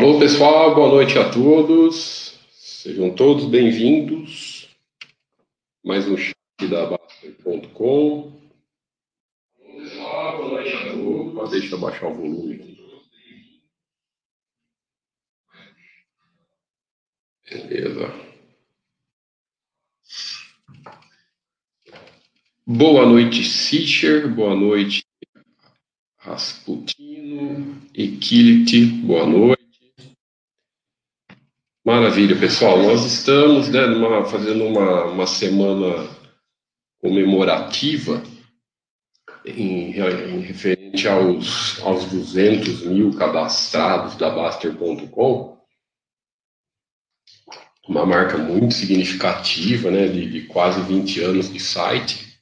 Alô, pessoal, boa noite a todos. Sejam todos bem-vindos. Mais um chat da pessoal, boa noite a todos. Deixa eu baixar o volume aqui. Beleza. Boa noite, Sicher. Boa noite, Rasputino. Equility. Boa noite. Maravilha, pessoal. Nós estamos né, numa, fazendo uma, uma semana comemorativa em, em, referente aos, aos 200 mil cadastrados da Baster.com. Uma marca muito significativa, né, de, de quase 20 anos de site.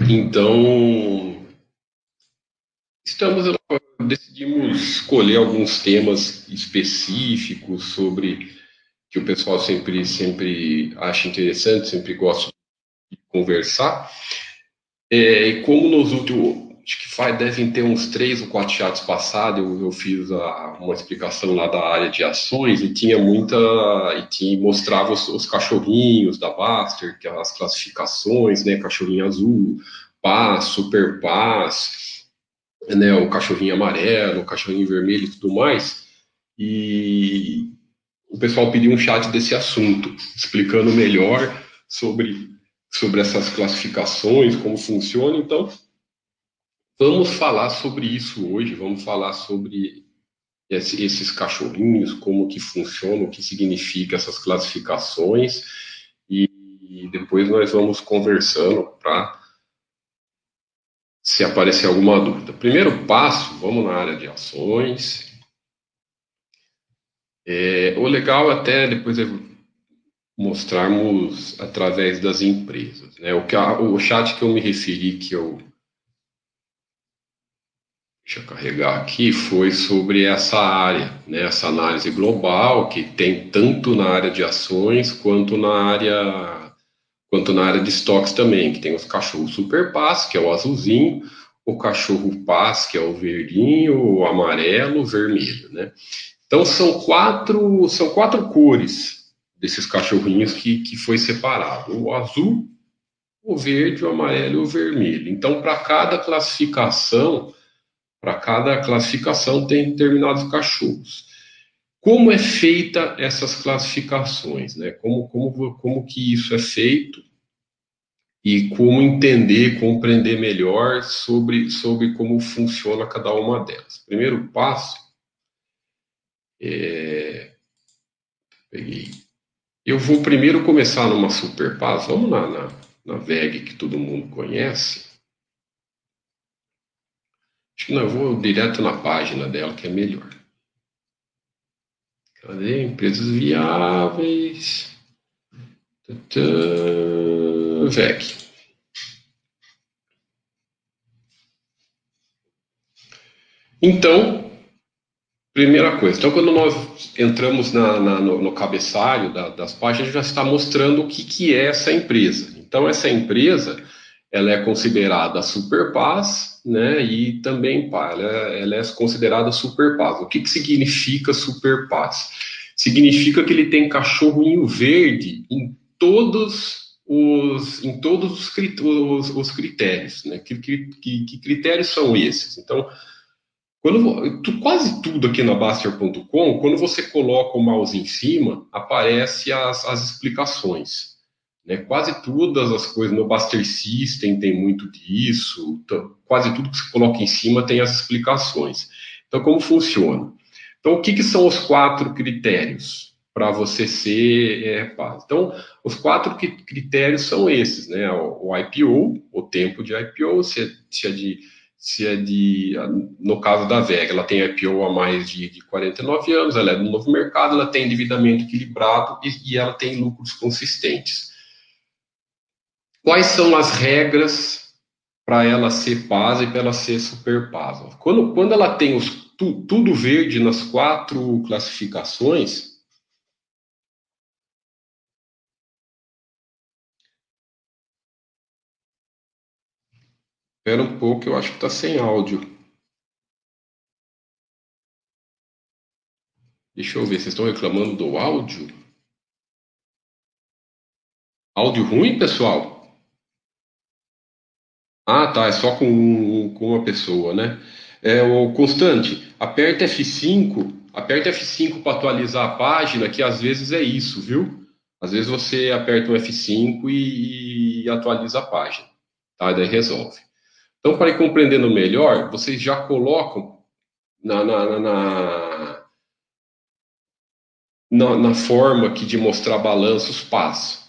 Então, estamos decidimos escolher alguns temas específicos sobre que o pessoal sempre, sempre acha interessante, sempre gosta de conversar. É, e como nos últimos, acho que faz, devem ter uns três ou quatro chats passados, eu, eu fiz a, uma explicação lá da área de ações e tinha muita, e tinha, mostrava os, os cachorrinhos da Baster, que é as classificações, né, cachorrinho azul, paz, super paz, né, o cachorrinho amarelo, o cachorrinho vermelho e tudo mais. E, o pessoal pediu um chat desse assunto, explicando melhor sobre, sobre essas classificações, como funciona. Então, vamos falar sobre isso hoje, vamos falar sobre esse, esses cachorrinhos, como que funciona, o que significa essas classificações, e, e depois nós vamos conversando para se aparecer alguma dúvida. Primeiro passo, vamos na área de ações, é, o legal até depois é mostrarmos através das empresas. Né? O, que a, o chat que eu me referi, que eu. Deixa eu carregar aqui, foi sobre essa área, né? essa análise global, que tem tanto na área de ações quanto na área quanto na área de estoques também, que tem os cachorros super paz, que é o azulzinho, o cachorro paz, que é o verdinho, o amarelo, o vermelho, né? Então são quatro, são quatro cores desses cachorrinhos que, que foi separado: o azul, o verde, o amarelo e o vermelho. Então, para cada classificação, para cada classificação tem determinados cachorros. Como é feita essas classificações, né? Como, como, como que isso é feito e como entender, compreender melhor sobre, sobre como funciona cada uma delas. Primeiro passo é... Peguei. Eu vou primeiro começar numa super paz. Vamos na, na, na VEG que todo mundo conhece. Acho que não, eu vou direto na página dela, que é melhor. Cadê? Empresas viáveis. VEG. Então, Primeira coisa, então quando nós entramos na, na, no, no, cabeçalho da, das páginas, já está mostrando o que, que é essa empresa. Então essa empresa, ela é considerada Superpaz, né, e também ela, ela é considerada Superpaz. O que, que significa Superpaz? Significa que ele tem cachorrinho verde em todos os, em todos os, os, os critérios. Né? Que, que, que critérios são esses? Então, quando, tu, quase tudo aqui na Baster.com, quando você coloca o mouse em cima, aparece as, as explicações. Né? Quase todas as coisas no Baster System tem muito disso, quase tudo que você coloca em cima tem as explicações. Então, como funciona? Então, o que, que são os quatro critérios para você ser é, paz? Então, os quatro critérios são esses, né? O, o IPO, o tempo de IPO, se é, se é de se é de, no caso da VEG, ela tem IPO há mais de, de 49 anos, ela é do novo mercado, ela tem endividamento equilibrado e, e ela tem lucros consistentes. Quais são as regras para ela ser paz e para ela ser super paz? Quando, quando ela tem os, tu, tudo verde nas quatro classificações, Espera um pouco, eu acho que está sem áudio. Deixa eu ver, vocês estão reclamando do áudio? Áudio ruim, pessoal? Ah, tá, é só com, com uma pessoa, né? É, o Constante, aperta F5, aperta F5 para atualizar a página, que às vezes é isso, viu? Às vezes você aperta o F5 e, e atualiza a página, tá? Daí resolve. Então, para ir compreendendo melhor, vocês já colocam na, na, na, na, na forma aqui de mostrar balanços passos.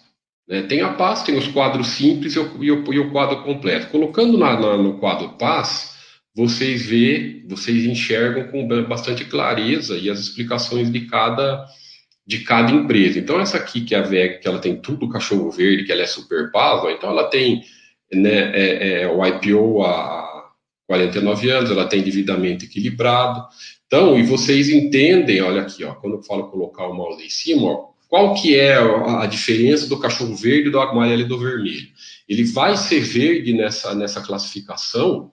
Né? Tem a paz, tem os quadros simples e o, e o, e o quadro completo. Colocando na, na, no quadro paz, vocês vê, vocês enxergam com bastante clareza e as explicações de cada de cada empresa. Então essa aqui que é a VEG, que ela tem tudo cachorro verde, que ela é super paz, então ela tem né, é, é, o IPO há 49 anos, ela tem endividamento equilibrado. Então, e vocês entendem, olha aqui, ó, quando eu falo colocar o mouse em cima, ó, qual que é a diferença do cachorro verde, do amarelo e do vermelho? Ele vai ser verde nessa, nessa classificação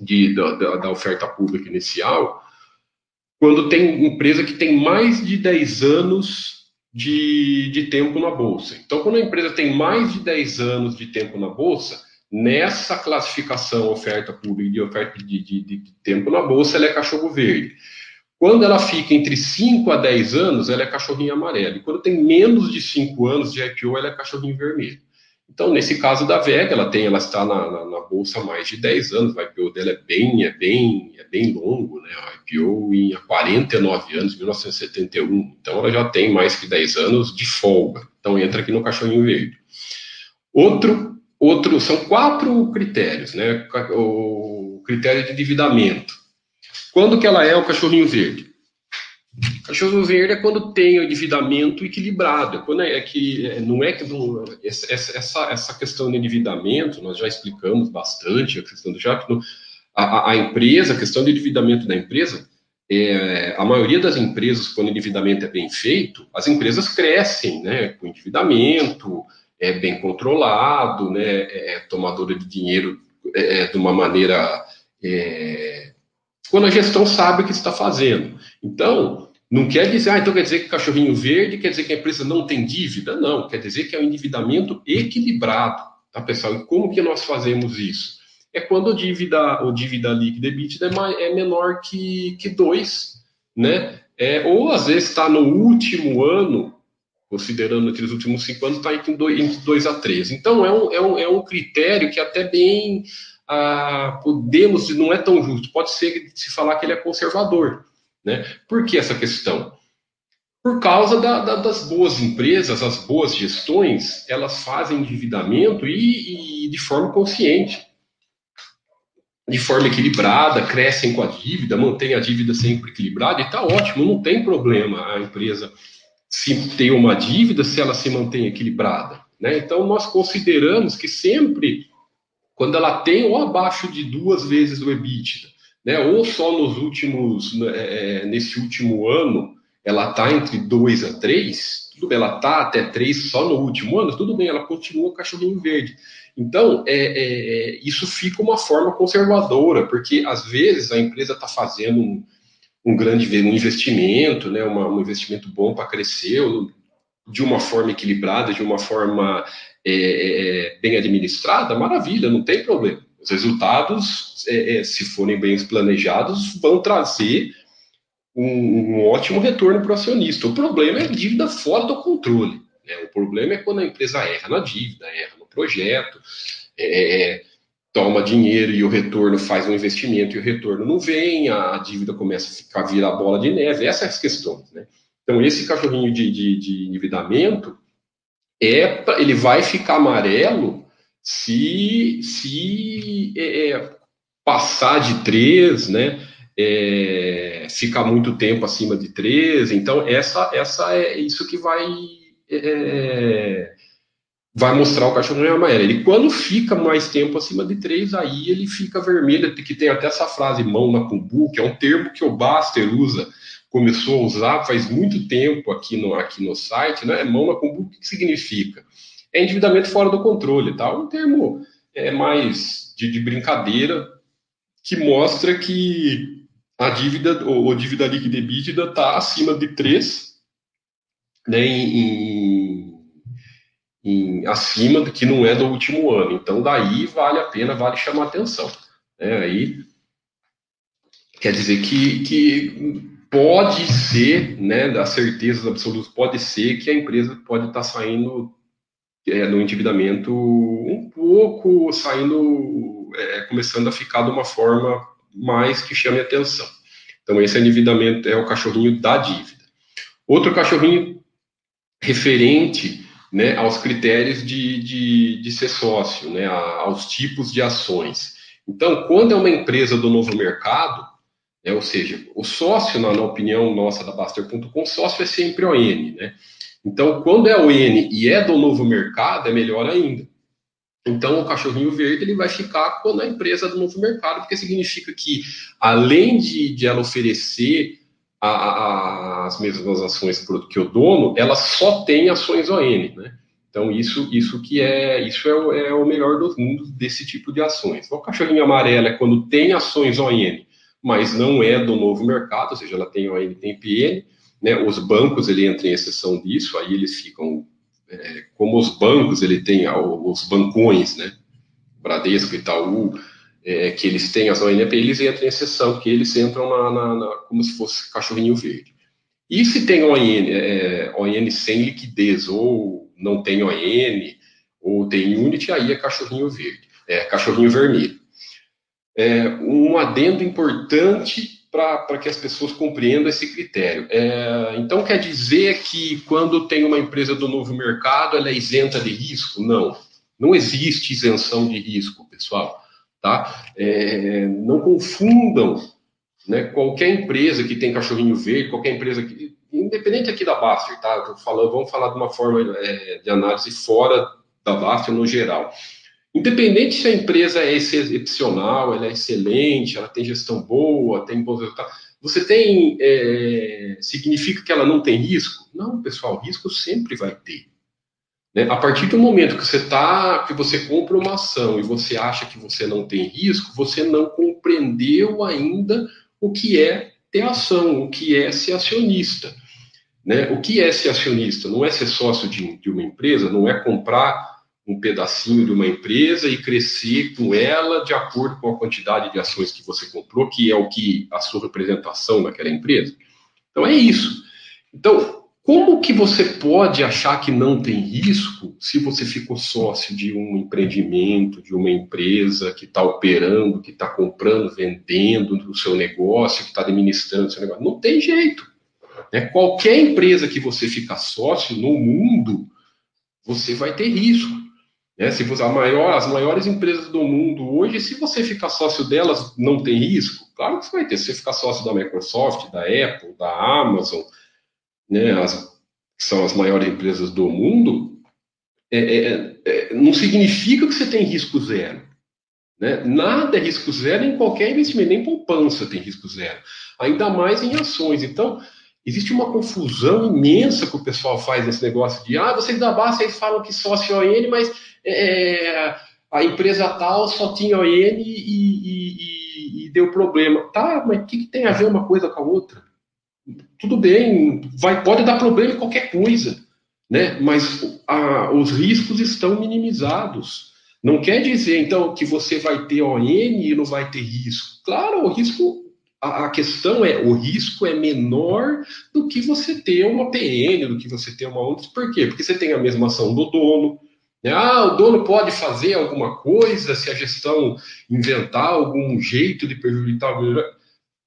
de, da, da oferta pública inicial quando tem empresa que tem mais de 10 anos de, de tempo na bolsa. Então, quando a empresa tem mais de 10 anos de tempo na bolsa, nessa classificação oferta pública e oferta de, de, de tempo na bolsa, ela é cachorro verde. Quando ela fica entre 5 a 10 anos, ela é cachorrinho amarelo. E quando tem menos de 5 anos de IPO, ela é cachorrinho vermelho. Então, nesse caso da VEG, ela tem, ela está na, na, na, bolsa há mais de 10 anos, o IPO dela é bem, é bem, é bem longo, né? O IPO em 49 anos, 1971. Então, ela já tem mais que 10 anos de folga. Então, entra aqui no cachorrinho verde. Outro, outro, são quatro critérios, né? O critério de endividamento. Quando que ela é o cachorrinho verde? Cachorro verde é quando tem o endividamento equilibrado. É quando é, é que é, não é que não, essa, essa, essa questão de endividamento nós já explicamos bastante a questão do já a, a, empresa, a questão de endividamento da empresa, é, a maioria das empresas quando o endividamento é bem feito, as empresas crescem, né, com endividamento, é bem controlado, né, é, é tomadora de dinheiro é, de uma maneira é, quando a gestão sabe o que está fazendo. Então, não quer dizer, ah, então quer dizer que cachorrinho verde quer dizer que a empresa não tem dívida? Não, quer dizer que é um endividamento equilibrado, tá, pessoal? E como que nós fazemos isso? É quando a dívida, o dívida líquida EBITDA é, é menor que, que 2, né? É, ou às vezes está no último ano, considerando aqueles últimos cinco anos, está entre 2 a 3. Então é um, é, um, é um critério que até bem ah, podemos, não é tão justo, pode ser se falar que ele é conservador. Né? Por que essa questão? Por causa da, da, das boas empresas, as boas gestões, elas fazem endividamento e, e de forma consciente, de forma equilibrada, crescem com a dívida, mantêm a dívida sempre equilibrada e está ótimo, não tem problema a empresa se ter uma dívida se ela se mantém equilibrada. Né? Então, nós consideramos que sempre, quando ela tem ou abaixo de duas vezes o EBITDA, né? Ou só nos últimos, né, é, é, nesse último ano, ela está entre 2 a 3, tudo bem, ela está até 3 só no último ano, tudo bem, ela continua cachorrinho verde. Então, é, é, é, isso fica uma forma conservadora, porque às vezes a empresa está fazendo um, um, grande um investimento, né, uma, um investimento bom para crescer, de uma forma equilibrada, de uma forma é, é bem administrada, maravilha, não tem problema. Os resultados, é, é, se forem bem planejados, vão trazer um, um ótimo retorno para o acionista. O problema é dívida fora do controle. Né? O problema é quando a empresa erra na dívida, erra no projeto, é, toma dinheiro e o retorno faz um investimento e o retorno não vem, a dívida começa a ficar virar bola de neve. Essas questões. Né? Então, esse cachorrinho de, de, de endividamento, é, ele vai ficar amarelo se, se é, é, passar de 3, né, é, ficar muito tempo acima de 3, então essa, essa é isso que vai é, é, vai mostrar o cachorro amarelo. Ele quando fica mais tempo acima de 3, aí ele fica vermelho, que tem até essa frase mão na cumbu, que é um termo que o Baster usa, começou a usar faz muito tempo aqui no, aqui no site, né? Mão na cumbu, o que significa? É endividamento fora do controle, tá? Um termo é, mais de, de brincadeira que mostra que a dívida, ou, dívida líquida EBITDA está acima de 3, né, em, em, acima do que não é do último ano. Então, daí vale a pena, vale chamar atenção. Né? Aí quer dizer que, que pode ser, né, das certezas absolutas, pode ser que a empresa pode estar tá saindo é, no endividamento um pouco, saindo, é, começando a ficar de uma forma mais que chame atenção. Então, esse endividamento é o cachorrinho da dívida. Outro cachorrinho referente né, aos critérios de, de, de ser sócio, né, aos tipos de ações. Então, quando é uma empresa do novo mercado, né, ou seja, o sócio, na, na opinião nossa da Baster.com, sócio é sempre ON. Né? Então, quando é ON e é do novo mercado, é melhor ainda. Então, o cachorrinho verde ele vai ficar na empresa do novo mercado, porque significa que, além de, de ela oferecer a, a, as mesmas ações que o dono, ela só tem ações ON, né? Então, isso, isso que é, isso é o, é o melhor dos mundos desse tipo de ações. O cachorrinho amarelo é quando tem ações ON, mas não é do novo mercado, ou seja, ela tem ON, tem PN, né? Os bancos, ele entra em exceção disso, aí eles ficam é, como os bancos, ele tem os bancões, né? Bradesco, Itaú, é, que eles têm as ONP, eles entram em exceção, que eles entram na, na, na, como se fosse cachorrinho verde. E se tem ON, é, ON sem liquidez, ou não tem ON, ou tem Unity, aí é cachorrinho verde, é cachorrinho vermelho. É, um adendo importante para que as pessoas compreendam esse critério. É, então, quer dizer que quando tem uma empresa do novo mercado, ela é isenta de risco? Não, não existe isenção de risco, pessoal. Tá? É, não confundam né, qualquer empresa que tem cachorrinho verde, qualquer empresa que. Independente aqui da Baster, tá? Falando, vamos falar de uma forma é, de análise fora da Baster no geral. Independente se a empresa é excepcional, ela é excelente, ela tem gestão boa, tem bons resultados, você tem. É, significa que ela não tem risco? Não, pessoal, risco sempre vai ter. Né? A partir do momento que você tá, que você compra uma ação e você acha que você não tem risco, você não compreendeu ainda o que é ter ação, o que é ser acionista. Né? O que é ser acionista? Não é ser sócio de, de uma empresa, não é comprar um pedacinho de uma empresa e crescer com ela de acordo com a quantidade de ações que você comprou, que é o que a sua representação naquela empresa. Então é isso. Então, como que você pode achar que não tem risco se você ficou sócio de um empreendimento, de uma empresa que está operando, que está comprando, vendendo o seu negócio, que está administrando o seu negócio? Não tem jeito. Né? Qualquer empresa que você fica sócio no mundo, você vai ter risco. Né? Se você, a maior, as maiores empresas do mundo hoje, se você ficar sócio delas, não tem risco? Claro que você vai ter. Se você ficar sócio da Microsoft, da Apple, da Amazon, né, as, que são as maiores empresas do mundo, é, é, é, não significa que você tem risco zero. Né? Nada é risco zero em qualquer investimento, nem poupança tem risco zero. Ainda mais em ações. Então, existe uma confusão imensa que o pessoal faz nesse negócio de ah, vocês da base vocês falam que sócio ON, mas é, a empresa tal só tinha ON e, e, e, e deu problema. Tá, mas o que, que, tem a ver uma coisa com a outra? Tudo bem, vai, pode dar problema em qualquer coisa, né? mas a, os riscos estão minimizados. Não quer dizer, então, que você vai ter ON e não vai ter risco. Claro, o risco a, questão é, o risco é menor do que você ter uma PN, do que você ter uma outra. Por quê? Porque você tem a mesma ação do dono, né? Ah, o dono pode fazer alguma coisa se a gestão inventar algum jeito de prejudicar.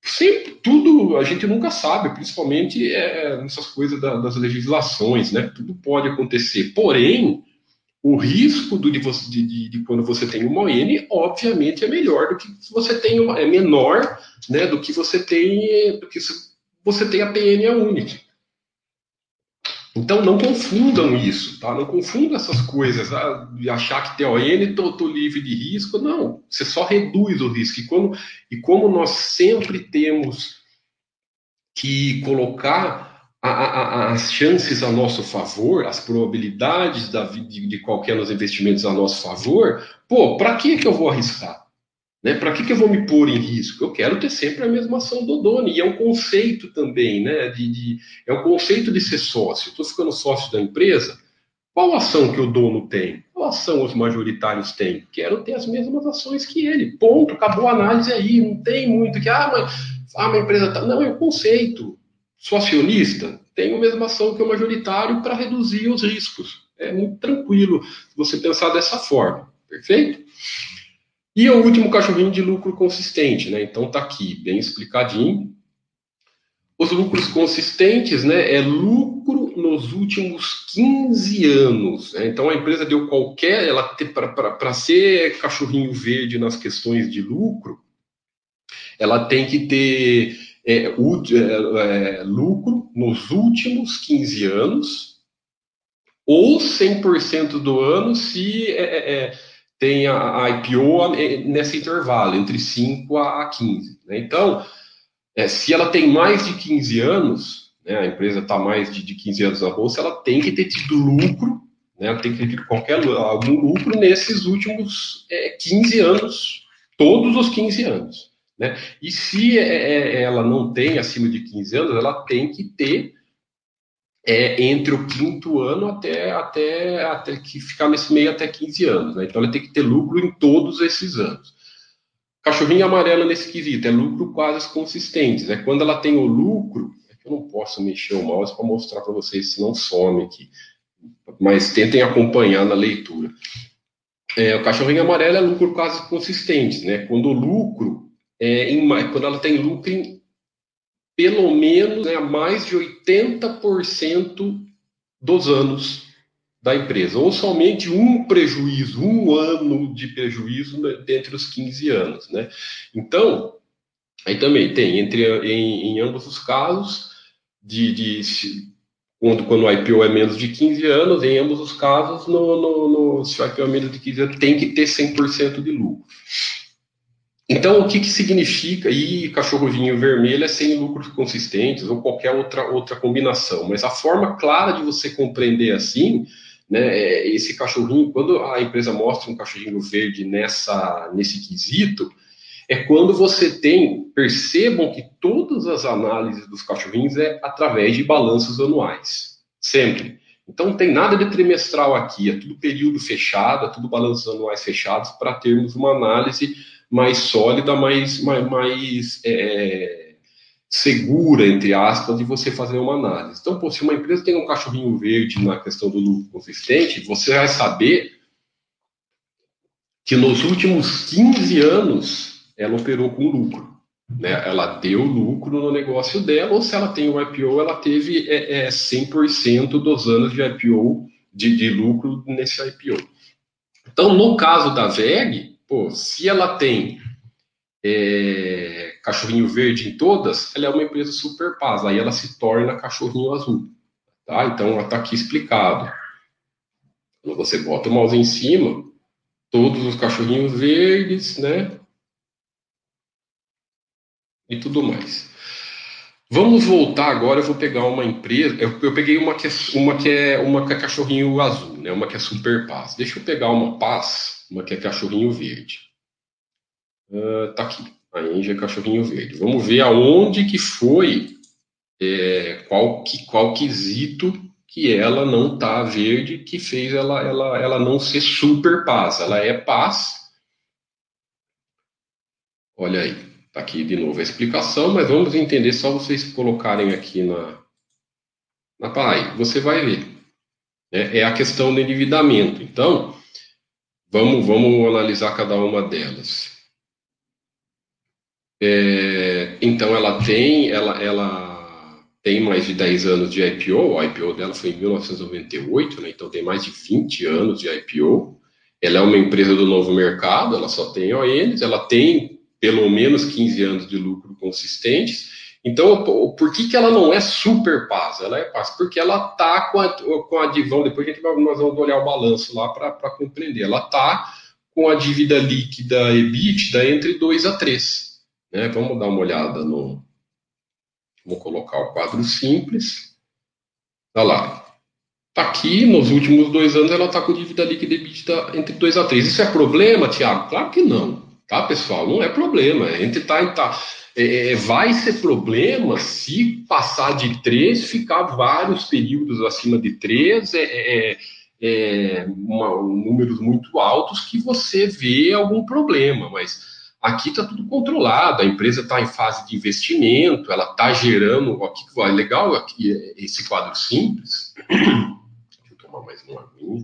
Sempre, tudo a gente nunca sabe, principalmente é, nessas coisas da, das legislações, né? Tudo pode acontecer. Porém, o risco do, de, de, de, quando você tem uma ON, obviamente, é melhor do que você tem uma, é menor, né? Do que você tem, do que você tem a PN a Unity. Então não confundam isso, tá? Não confundam essas coisas, ah, de achar que TON tô, tô livre de risco. Não, você só reduz o risco. E e como nós sempre temos que colocar a, a, as chances a nosso favor, as probabilidades da, de, de qualquer dos investimentos a nosso favor, pô, para que, que eu vou arriscar? Né? Para que, que eu vou me pôr em risco? Eu quero ter sempre a mesma ação do dono. E é um conceito também, né? De, de é um conceito de ser sócio. Estou ficando sócio da empresa. Qual ação que o dono tem? Qual ação os majoritários têm? Quero ter as mesmas ações que ele. Ponto. Acabou a análise aí. Não tem muito que, ah, mas ah, uma empresa tá. Não, é o um conceito. Sou acionista, tenho a mesma ação que o majoritário para reduzir os riscos. É muito tranquilo você pensar dessa forma. Perfeito? E o último cachorrinho de lucro consistente, né? Então tá aqui, bem explicadinho. Os lucros consistentes, né? É lucro nos últimos 15 anos. Né? Então a empresa deu qualquer, ela para ser cachorrinho verde nas questões de lucro, ela tem que ter é, é, é, lucro nos últimos 15 anos ou 100% do ano se é, é, é tem a, IPO nesse intervalo, entre 5 a 15. Né? Então, se ela tem mais de 15 anos, né, a empresa está mais de, de 15 anos na bolsa, ela tem que ter tido lucro, né, tem que ter tido qualquer, algum lucro nesses últimos é, 15 anos, todos os 15 anos. Né? E se é, é, ela não tem acima de 15 anos, ela tem que ter é, entre o quinto ano até, até, até que ficar nesse meio até 15 anos. Né? Então ela tem que ter lucro em todos esses anos. Cachorrinho amarelo nesse quesito, é lucro quase consistentes. É quando ela tem o lucro, é que eu não posso mexer o mouse para mostrar para vocês, senão some aqui. Mas tentem acompanhar na leitura. É, o cachorrinho amarelo é lucro quase consistente, né? Quando o lucro é em, quando ela tem lucro em pelo menos né, mais de 80% dos anos da empresa, ou somente um prejuízo, um ano de prejuízo dentre os 15 anos. Né? Então, aí também tem, entre, em, em ambos os casos, de, de quando, quando o IPO é menos de 15 anos, em ambos os casos, no, no, no, se o IPO é menos de 15 anos, tem que ter 100% de lucro. Então, o que, que significa? E cachorrozinho vermelho é sem lucros consistentes ou qualquer outra, outra combinação. Mas a forma clara de você compreender assim, né, é esse cachorrinho, quando a empresa mostra um cachorrinho verde nessa, nesse quesito, é quando você tem, percebam que todas as análises dos cachorrinhos é através de balanços anuais. Sempre. Então não tem nada de trimestral aqui, é tudo período fechado, é tudo balanços anuais fechados para termos uma análise mais sólida, mais, mais, mais é, segura, entre aspas, de você fazer uma análise. Então, pô, se uma empresa tem um cachorrinho verde na questão do lucro consistente, você vai saber que nos últimos 15 anos ela operou com lucro. Né? Ela deu lucro no negócio dela, ou se ela tem um IPO, ela teve é, é, 100% dos anos de IPO, de, de lucro nesse IPO. Então, no caso da VEG, Pô, se ela tem é, cachorrinho verde em todas, ela é uma empresa super paz. Aí ela se torna cachorrinho azul. Tá? Então, está aqui explicado. Quando você bota o mouse em cima, todos os cachorrinhos verdes, né? E tudo mais. Vamos voltar agora. Eu vou pegar uma empresa. Eu, eu peguei uma que, é, uma que é uma que é cachorrinho azul, né? Uma que é super paz. Deixa eu pegar uma paz uma que é cachorrinho verde. Uh, tá aqui. A Engie é cachorrinho verde. Vamos ver aonde que foi, é, qual, que, qual quesito que ela não tá verde, que fez ela, ela, ela não ser super paz. Ela é paz. Olha aí, tá aqui de novo a explicação, mas vamos entender só vocês colocarem aqui na, na PAI. Você vai ver. É, é a questão do endividamento. Então, Vamos, vamos analisar cada uma delas. É, então, ela tem, ela, ela tem mais de 10 anos de IPO, o IPO dela foi em 1998, né, então tem mais de 20 anos de IPO. Ela é uma empresa do novo mercado, ela só tem ONs, ela tem pelo menos 15 anos de lucro consistentes, então, por que, que ela não é super paz? Ela é paz porque ela está com a, com a dívida. Depois a gente vai, nós vamos olhar o balanço lá para compreender. Ela está com a dívida líquida EBITDA entre 2 a 3. Né? Vamos dar uma olhada no. Vou colocar o quadro simples. Olha lá. Está aqui, nos últimos dois anos, ela está com dívida líquida EBITDA entre 2 a 3. Isso é problema, Tiago? Claro que não. Tá, pessoal? Não é problema. A gente tá, tá é, é vai ser problema se passar de 3, ficar vários períodos acima de 3, é, é, é uma, números muito altos que você vê algum problema, mas Aqui está tudo controlado, a empresa está em fase de investimento, ela está gerando. Aqui, é legal aqui esse quadro simples. Deixa eu tomar mais uma aguinha.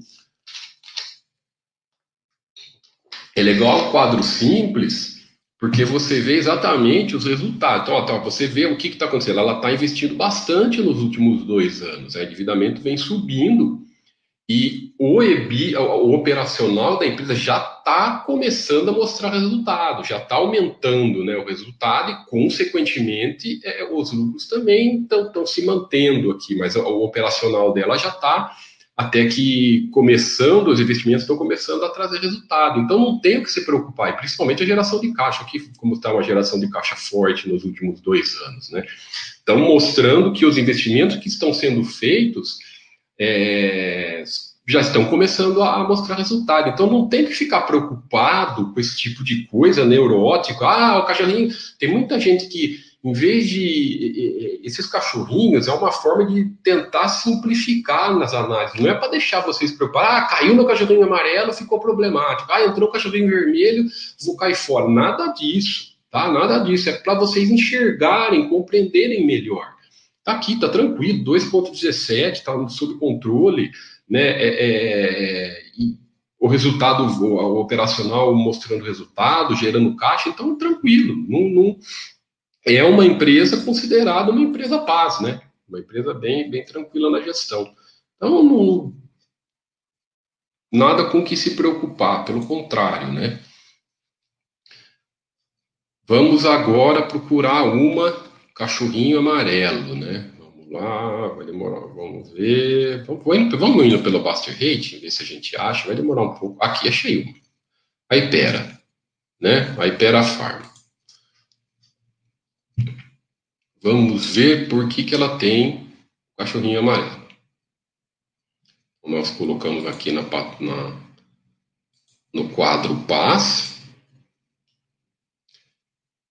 É legal o quadro simples, porque você vê exatamente os resultados. Então, tá, você vê o que está acontecendo. Ela está investindo bastante nos últimos dois anos. O endividamento vem subindo e o EBI, o operacional da empresa já está começando a mostrar resultado, já está aumentando né, o resultado e, consequentemente, é, os lucros também estão se mantendo aqui, mas o operacional dela já está até que começando, os investimentos estão começando a trazer resultado. Então não tem o que se preocupar, e principalmente a geração de caixa, aqui como está uma geração de caixa forte nos últimos dois anos. Né? Então, mostrando que os investimentos que estão sendo feitos é, já estão começando a mostrar resultado. Então não tem que ficar preocupado com esse tipo de coisa neurótico. Ah, o cachorrinho. Tem muita gente que, em vez de. Esses cachorrinhos é uma forma de tentar simplificar nas análises. Não é para deixar vocês preocupados. Ah, caiu no cachorrinho amarelo, ficou problemático. Ah, entrou o cachorrinho vermelho, vou cair fora. Nada disso. Tá? Nada disso. É para vocês enxergarem, compreenderem melhor. Tá aqui, tá tranquilo, 2.17, tá sob controle, né? É, é, é o resultado o, operacional mostrando resultado, gerando caixa, então tranquilo, não, não, é uma empresa considerada uma empresa paz, né? Uma empresa bem, bem tranquila na gestão. Então, não, nada com que se preocupar, pelo contrário, né? Vamos agora procurar uma cachorrinho amarelo, né? Vamos lá, vai demorar, vamos ver. Vamos, vamos indo pelo Buster Rating, ver se a gente acha, vai demorar um pouco. Aqui, achei uma. A Ipera, né? A Ipera Farm. Vamos ver por que, que ela tem cachorrinho amarelo. Nós colocamos aqui na, na no quadro Paz.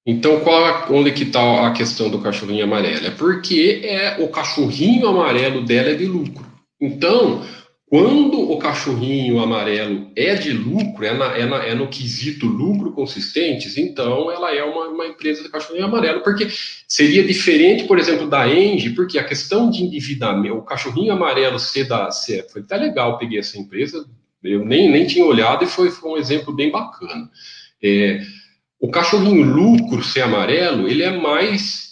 Então, qual, onde que está a questão do cachorrinho amarelo? É porque é, o cachorrinho amarelo dela é de lucro. Então, quando o cachorrinho amarelo é de lucro, é, na, é, na, é no quesito lucro consistentes, então ela é uma, uma, empresa de cachorrinho amarelo, porque seria diferente, por exemplo, da Engie, porque a questão de endividamento, o cachorrinho amarelo ser da. Ser, foi até legal, peguei essa empresa, eu nem, nem tinha olhado e foi, foi um exemplo bem bacana. É, o cachorrinho lucro ser amarelo, ele é mais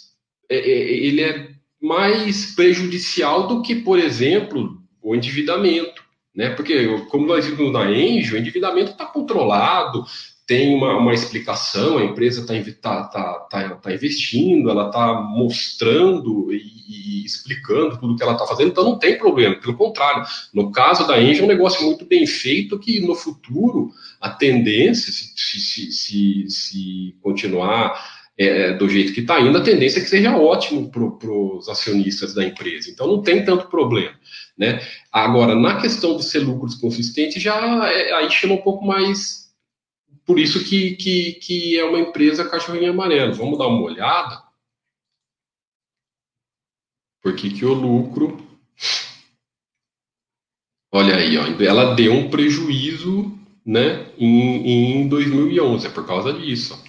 é, é, ele é mais prejudicial do que, por exemplo, o endividamento, né? Porque, como nós vimos na Engie, o endividamento está controlado, tem uma, uma explicação, a empresa está tá, tá, tá, tá, investindo, ela está mostrando e, e, explicando tudo que ela está fazendo, então não tem problema, pelo contrário. No caso da Engie, é um negócio muito bem feito que no futuro a tendência, se, se, se, se continuar é, do jeito que está indo, a tendência é que seja ótimo para os acionistas da empresa. Então não tem tanto problema. Né? Agora, na questão de ser lucros consistentes, já é, aí chama um pouco mais por isso que, que, que é uma empresa cachorrinho amarelo. Vamos dar uma olhada. Por que, o lucro. Olha aí, ó, ela deu um prejuízo né, em, em 2011, é por causa disso.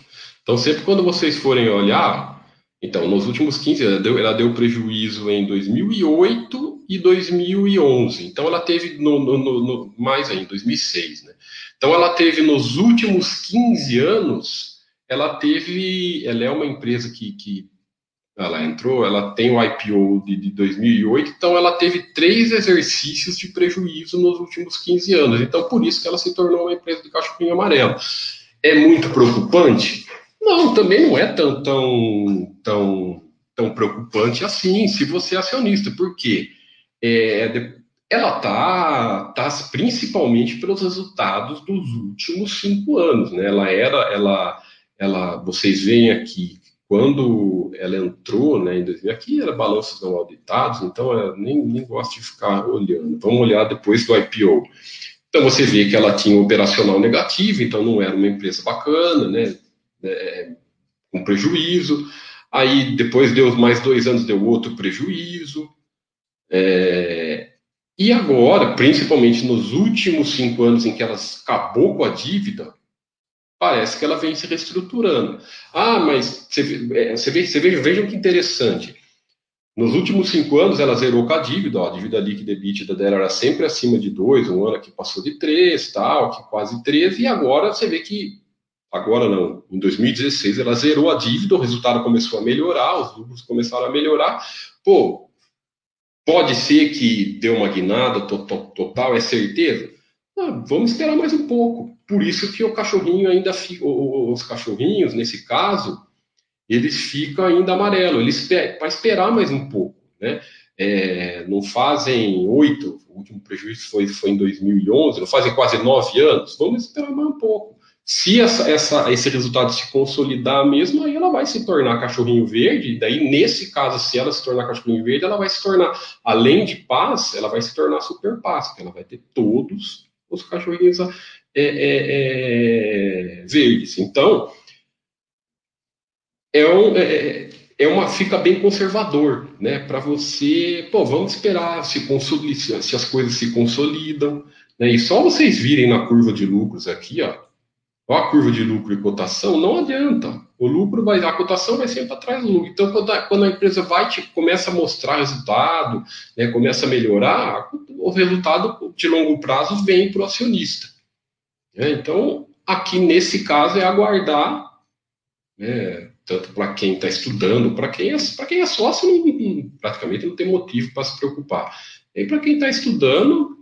Então, sempre quando vocês forem olhar, então, nos últimos 15 anos, ela deu, ela deu prejuízo em 2008 e 2011. Então, ela teve no, no, no, mais ainda, 2006, né? Então, ela teve nos últimos 15 anos, ela teve, ela é uma empresa que, que ela entrou, ela tem o IPO de, de 2008, então ela teve três exercícios de prejuízo nos últimos 15 anos. Então, por isso que ela se tornou uma empresa de cachorrinho amarelo. É muito preocupante? Não, também não é tão, tão, tão, tão preocupante assim, se você é acionista. Por quê? É, ela tá, tá principalmente pelos resultados dos últimos cinco anos, né? Ela era, ela, ela, vocês veem aqui quando ela entrou, né? Em 2000, aqui era balanços não auditados, então eu nem, nem gosto de ficar olhando. Vamos olhar depois do IPO. Então você vê que ela tinha um operacional negativo, então não era uma empresa bacana, né? É, com prejuízo. Aí depois deu mais dois anos, deu outro prejuízo. É, e agora, principalmente nos últimos cinco anos em que ela acabou com a dívida, parece que ela vem se reestruturando. Ah, mas você, é, você, você veja, vejam que interessante. Nos últimos cinco anos, ela zerou com a dívida, ó, a dívida líquida EBITDA dela era sempre acima de dois, um ano que passou de três, tal, que quase três, e agora você vê que, agora não, em 2016 ela zerou a dívida, o resultado começou a melhorar, os lucros começaram a melhorar. Pô, pode ser que deu uma guinada total, é certeza? Ah, vamos esperar mais um pouco. Por isso que o cachorrinho ainda fica, os cachorrinhos, nesse caso, eles ficam ainda amarelo. Eles para esperar mais um pouco, né? É, não fazem oito, o último prejuízo foi, foi em 2011, não fazem quase nove anos. Vamos esperar mais um pouco. Se essa, essa, esse resultado se consolidar mesmo, aí ela vai se tornar cachorrinho verde. Daí, nesse caso, se ela se tornar cachorrinho verde, ela vai se tornar, além de paz, ela vai se tornar super paz, porque ela vai ter todos os cachorrinhos é, é, é, verdes. Então, é, um, é, é, uma fica bem conservador, né? Para você, pô, vamos esperar se, se as coisas se consolidam, né? E só vocês virem na curva de lucros aqui, ó, ó a curva de lucro e cotação, não adianta. O lucro vai, a cotação vai sempre atrás do lucro. Então, quando a, quando a empresa vai começa a mostrar resultado, né, começa a melhorar, o resultado de longo prazo vem para o acionista. Né? Então, aqui nesse caso é aguardar, né, tanto para quem está estudando, para quem, é, quem é sócio, não, praticamente não tem motivo para se preocupar. E para quem está estudando,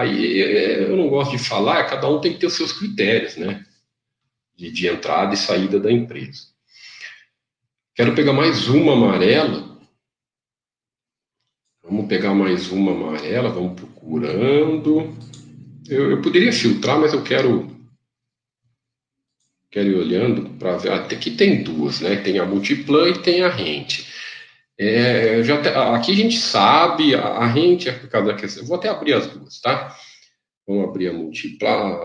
aí eu não gosto de falar, cada um tem que ter os seus critérios, né? de, de entrada e saída da empresa. Quero pegar mais uma amarela. Vamos pegar mais uma amarela, vamos procurando. Eu, eu poderia filtrar, mas eu quero quero ir olhando para ver. Até aqui tem duas, né? Tem a Multiplan e tem a Rente. É, já te, aqui a gente sabe, a, a Rente é por causa da questão. Vou até abrir as duas, tá? Vamos abrir a Multiplan.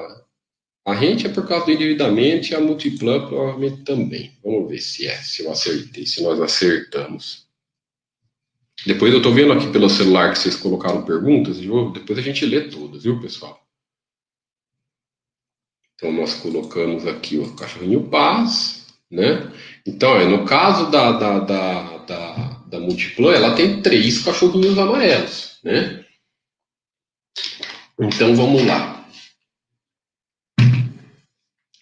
A rente é por causa do endividamento e a Multiplan provavelmente também. Vamos ver se é, se eu acertei, se nós acertamos. Depois eu estou vendo aqui pelo celular que vocês colocaram perguntas, viu? depois a gente lê todas, viu, pessoal? Então nós colocamos aqui o cachorrinho paz, né? Então, é, no caso da, da, da, da, da Multiplan, ela tem três cachorrinhos amarelos, né? Então vamos lá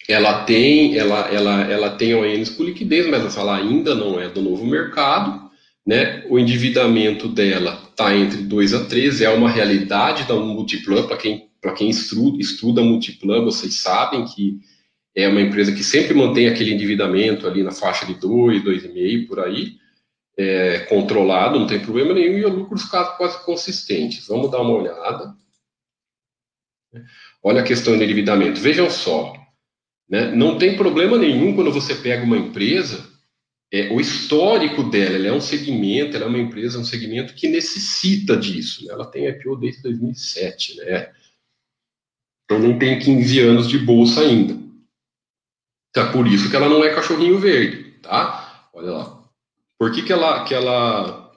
ela tem ela, ela, ela tem ONs com liquidez, mas ela ainda não é do novo mercado. Né? O endividamento dela está entre 2 a 3, é uma realidade da Multiplan. Para quem, quem estuda, estuda Multiplan, vocês sabem que é uma empresa que sempre mantém aquele endividamento ali na faixa de 2, 2,5 por aí, é, controlado, não tem problema nenhum, e o lucros quase consistentes. Vamos dar uma olhada. Olha a questão do endividamento. Vejam só, né? Não tem problema nenhum quando você pega uma empresa, é, o histórico dela, ela é um segmento, ela é uma empresa, um segmento que necessita disso. Né? Ela tem IPO desde 2007, né? Então nem tem 15 anos de bolsa ainda. Então, é por isso que ela não é cachorrinho verde, tá? Olha lá. Por que, que ela que ela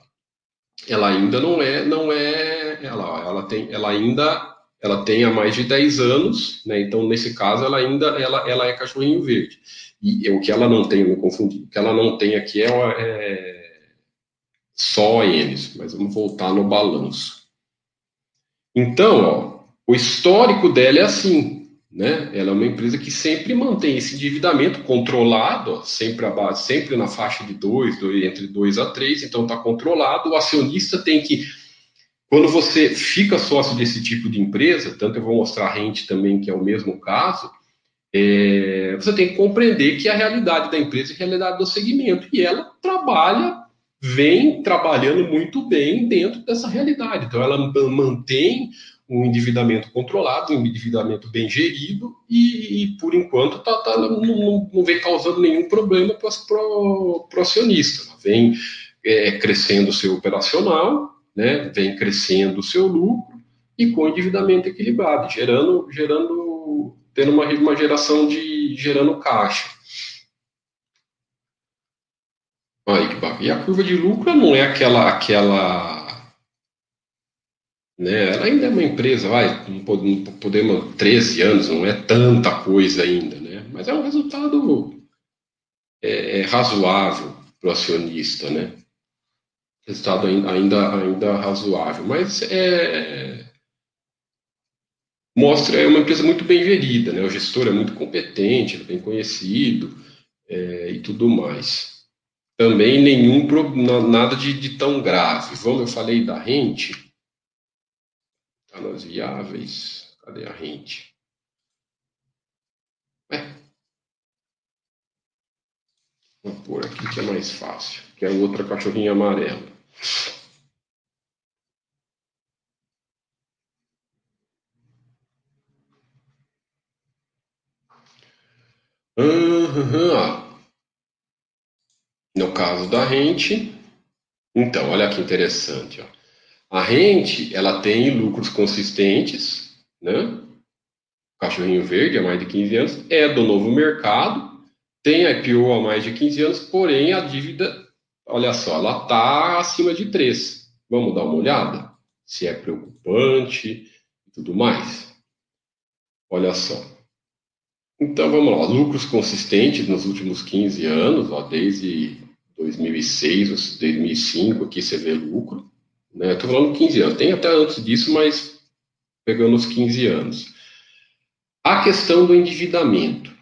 ela ainda não é não é ela ela tem ela ainda ela tem há mais de 10 anos, né? Então, nesse caso, ela ainda ela, ela é cachorrinho verde. E o que ela não tem, eu me confundi, o que ela não tem aqui é, é só ONs, mas vamos voltar no balanço. Então, ó, o histórico dela é assim, né? Ela é uma empresa que sempre mantém esse endividamento controlado, ó, sempre, sempre na faixa de 2, entre 2 a 3, então está controlado. O acionista tem que quando você fica sócio desse tipo de empresa, tanto eu vou mostrar a rente também, que é o mesmo caso, é, você tem que compreender que a realidade da empresa é a realidade do segmento. E ela trabalha, vem trabalhando muito bem dentro dessa realidade. Então, ela mantém um endividamento controlado, um endividamento bem gerido, e, e por enquanto tá, tá, não, não, vem causando nenhum problema para o acionista. Ela vem é, crescendo o seu operacional, né, vem crescendo o seu lucro, e com endividamento equilibrado, gerando, gerando tendo uma, uma geração de gerando caixa. Aí. E a curva de lucro não é aquela aquela né? Ela ainda é uma empresa, vai, podemos 13 anos, não é tanta coisa ainda, né? Mas é um resultado é, é razoável para o acionista, né? Resultado ainda, ainda razoável, mas é, mostra é uma empresa muito bem gerida, né? O gestor é muito competente, é bem conhecido é, e tudo mais. Também nenhum nada de, de, tão grave. Vamos, eu falei da rente, nas viáveis. Cadê a rente? É. Vou pôr aqui que é mais fácil, que é outra cachorrinha amarela. Uhum. No caso da rente, então, olha que interessante. Ó. A rente, ela tem lucros consistentes, né? O cachorrinho verde há mais de 15 anos, é do novo mercado, tem IPO há mais de 15 anos, porém a dívida, olha só, ela está acima de 3. Vamos dar uma olhada? Se é preocupante e tudo mais. Olha só. Então vamos lá, lucros consistentes nos últimos 15 anos, ó, desde 2006, 2005, aqui você vê lucro. Né? Estou falando 15 anos, tem até antes disso, mas pegando os 15 anos. A questão do endividamento.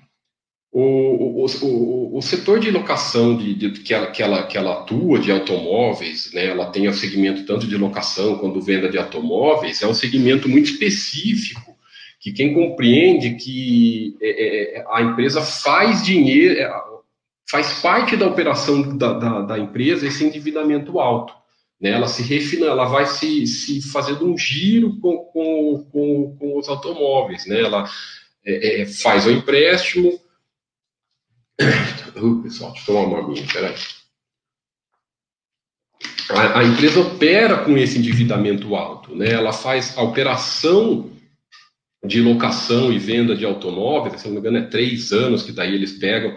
O, o, o, o setor de locação de, de, que, ela, que, ela, que ela atua de automóveis, né, ela tem o segmento tanto de locação quanto venda de automóveis, é um segmento muito específico que quem compreende que é, é, é, a empresa faz dinheiro, faz parte da operação da, da, da empresa esse endividamento alto. Né? Ela se refina, ela vai se, se fazendo um giro com, com, com, com os automóveis. Né? Ela é, é, faz o empréstimo. Uh, pessoal, deixa eu tomar uma aguinha, peraí. A, a empresa opera com esse endividamento alto. Né? Ela faz a operação de locação e venda de automóveis, se não me engano, é três anos que daí eles pegam,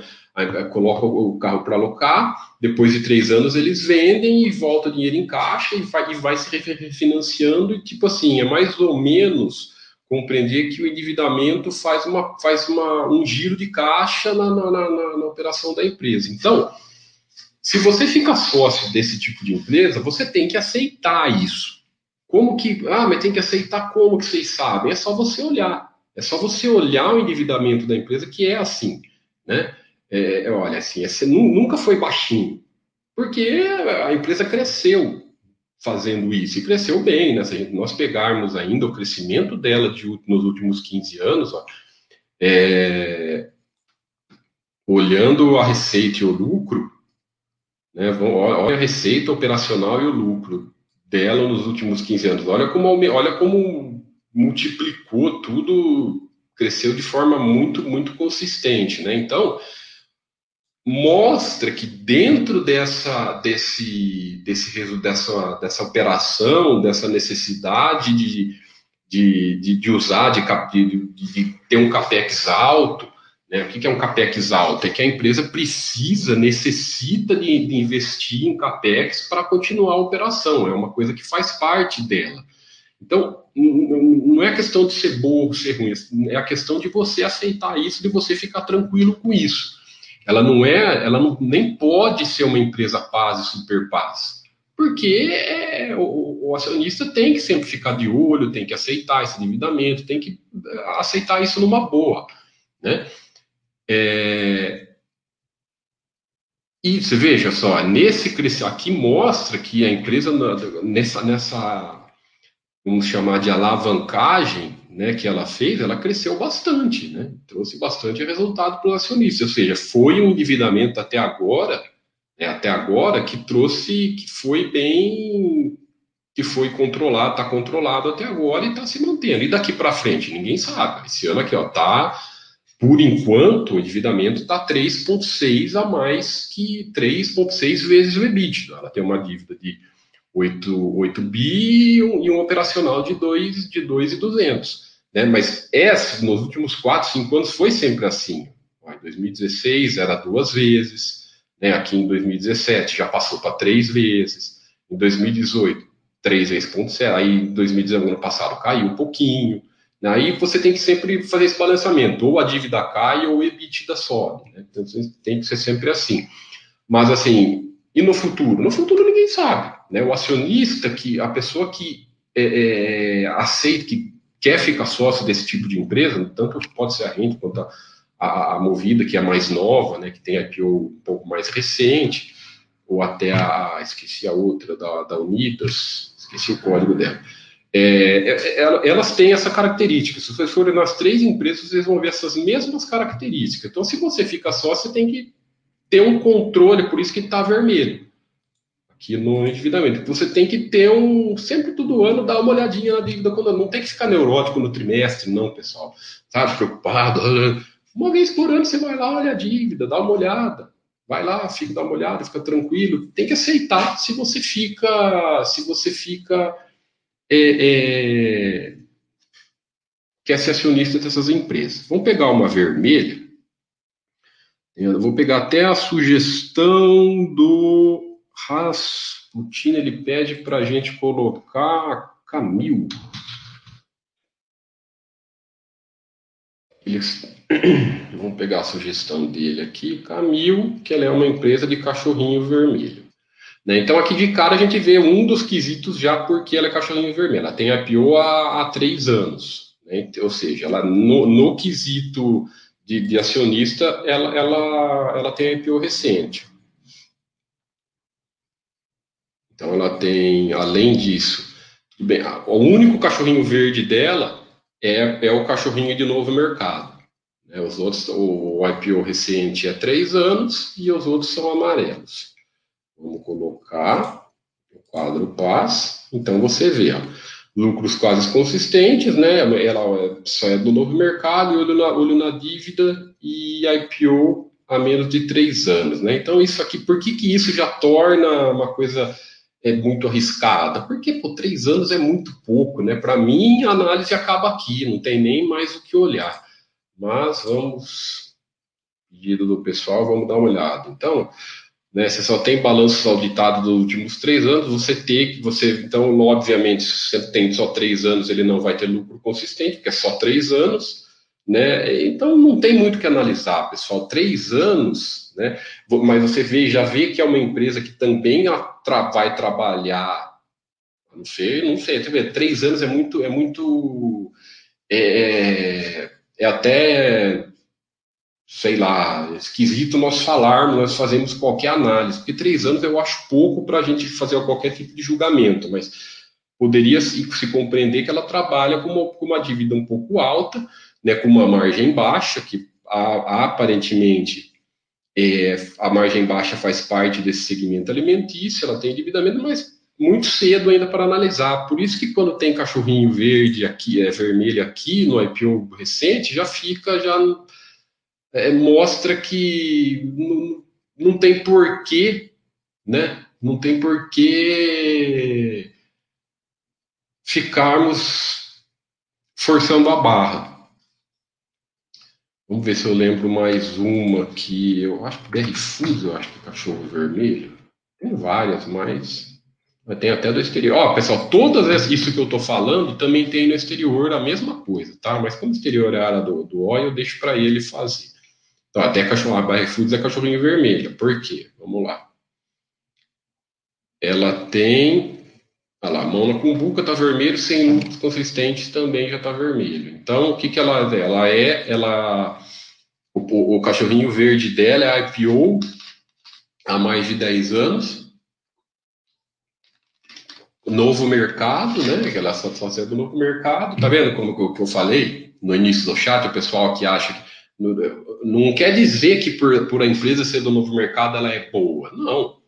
colocam o carro para alocar, depois de três anos eles vendem e volta dinheiro em caixa e vai, e vai se refinanciando, e tipo assim, é mais ou menos compreender que o endividamento faz, uma, faz uma, um giro de caixa na, na, na, na operação da empresa. Então, se você fica sócio desse tipo de empresa, você tem que aceitar isso. Como que. Ah, mas tem que aceitar como que vocês sabem? É só você olhar. É só você olhar o endividamento da empresa que é assim. Né? É, é olha, assim, esse nunca foi baixinho. Porque a empresa cresceu fazendo isso e cresceu bem. Né? Se nós pegarmos ainda o crescimento dela de, nos últimos 15 anos, ó, é, olhando a receita e o lucro, né, olha a receita operacional e o lucro dela nos últimos 15 anos. Olha como, olha como multiplicou tudo, cresceu de forma muito, muito consistente, né? Então, mostra que dentro dessa, desse, desse, dessa, dessa operação, dessa necessidade de, de, de, de usar, de, de, de ter um capex alto, né? O que é um capex alto? É que a empresa precisa, necessita de, de investir em capex para continuar a operação, é uma coisa que faz parte dela. Então, não é questão de ser burro, ser ruim, é a questão de você aceitar isso, de você ficar tranquilo com isso. Ela não é, ela não, nem pode ser uma empresa paz e super paz, porque é, o, o, acionista tem que sempre ficar de olho, tem que aceitar esse endividamento, tem que aceitar isso numa boa, né? É... E você veja só, nesse aqui mostra que a empresa nessa, nessa vamos chamar de alavancagem, né, que ela fez, ela cresceu bastante, né? Trouxe bastante resultado para o acionista, ou seja, foi um endividamento até agora, né, até agora que trouxe, que foi bem, que foi controlado, está controlado até agora e está se mantendo. E daqui para frente, ninguém sabe. Esse ano aqui, ó, tá por enquanto, o endividamento está 3,6 a mais que 3,6 vezes o EBITDA. Ela tem uma dívida de 8, 8 bi e um, operacional de 2 de 2,200. Né? Mas essa, nos últimos 4, 5 anos, foi sempre assim. Em 2016 era duas vezes, né? aqui em 2017 já passou para três vezes, em 2018, três vezes ponto zero, aí em 2019, ano passado, caiu um pouquinho. Né? Aí você tem que sempre fazer esse balanceamento, ou a dívida cai ou o EBITDA sobe. Né? Então tem que ser sempre assim. Mas assim, e no futuro? No futuro ninguém sabe. Né? O acionista, que a pessoa que é, é, aceita, que quer ficar sócio desse tipo de empresa, tanto pode ser a renda quanto a, a, a Movida, que é mais nova, né, que tem IPO um pouco mais recente, ou até a, esqueci a outra, da, da Unidas, esqueci o código dela. É, é, é elas têm essa característica. Se vocês forem nas três empresas, vocês vão ver essas mesmas características. Então, se você fica só, você tem que ter um controle, por isso que está vermelho aqui no endividamento. Você tem que ter um. Sempre todo ano dar uma olhadinha na dívida quando não tem que ficar neurótico no trimestre, não, pessoal. Sabe, preocupado. Uma vez por ano você vai lá, olha a dívida, dá uma olhada. Vai lá, fica, dá uma olhada, fica tranquilo. Tem que aceitar se você fica. Se você fica. É, é, quer ser acionista dessas empresas. Vamos pegar uma vermelha. Eu vou pegar até a sugestão do Rasputin ele pede para a gente colocar Camil. Eles... Vamos pegar a sugestão dele aqui, Camil, que ela é uma empresa de cachorrinho vermelho. Né? Então, aqui de cara a gente vê um dos quesitos já porque ela é cachorrinho vermelho. Ela tem IPO há, há três anos. Né? Ou seja, ela no, no quesito de, de, acionista, ela, ela, ela tem IPO recente. Então ela tem, além disso, bem, o único cachorrinho verde dela é, é o cachorrinho de novo mercado. Né? Os outros, o IPO recente é três anos e os outros são amarelos. Vamos colocar o quadro paz. Então você vê, ó, lucros quase consistentes, né? Ela só é do novo mercado, olho na, olho na dívida e IPO a menos de três anos, né? Então isso aqui, por que que isso já torna uma coisa é muito arriscada, porque por três anos é muito pouco, né? Para mim, a análise acaba aqui, não tem nem mais o que olhar. Mas vamos, pedido do pessoal, vamos dar uma olhada. Então, né, você só tem balanços auditados dos últimos três anos, você tem você, então, obviamente, se você tem só três anos, ele não vai ter lucro consistente, porque é só três anos, né? Então, não tem muito que analisar, pessoal. Três anos né? Mas você vê, já vê que é uma empresa que também vai trabalhar, não sei, não sei, três anos é muito, é muito, é, é até, sei lá, esquisito nós falarmos, nós fazemos qualquer análise, porque três anos eu acho pouco para a gente fazer qualquer tipo de julgamento, mas poderia se, se compreender que ela trabalha com uma, com uma dívida um pouco alta, né, com uma margem baixa, que a, aparentemente é, a margem baixa faz parte desse segmento alimentício, ela tem endividamento, mas muito cedo ainda para analisar. Por isso que quando tem cachorrinho verde aqui, é vermelho aqui no IPO recente, já fica, já é, mostra que não, tem porquê, né? Não tem porquê ficarmos forçando a barra. Vamos ver se eu lembro mais uma que eu acho que Fuse, eu acho que é cachorro vermelho. Tem várias, mas tem até do exterior. Ó, pessoal, todas isso que eu tô falando também tem no exterior a mesma coisa, tá? Mas como o exterior é a área do, do óleo, eu deixo para ele fazer. Então, até cachorro, a BR Foods é cachorrinho vermelho. Por quê? Vamos lá. Ela tem Olha lá, mão na cumbuca está vermelho, sem lucros consistentes também já está vermelho. Então, o que, que ela é? Ela é, ela, o, o, cachorrinho verde dela é IPO há mais de 10 anos. Novo mercado, né? Que ela só, só do novo mercado. Tá vendo como que eu, que eu falei no início do chat? O pessoal que acha que não quer dizer que por, por a empresa ser do novo mercado ela é boa. Não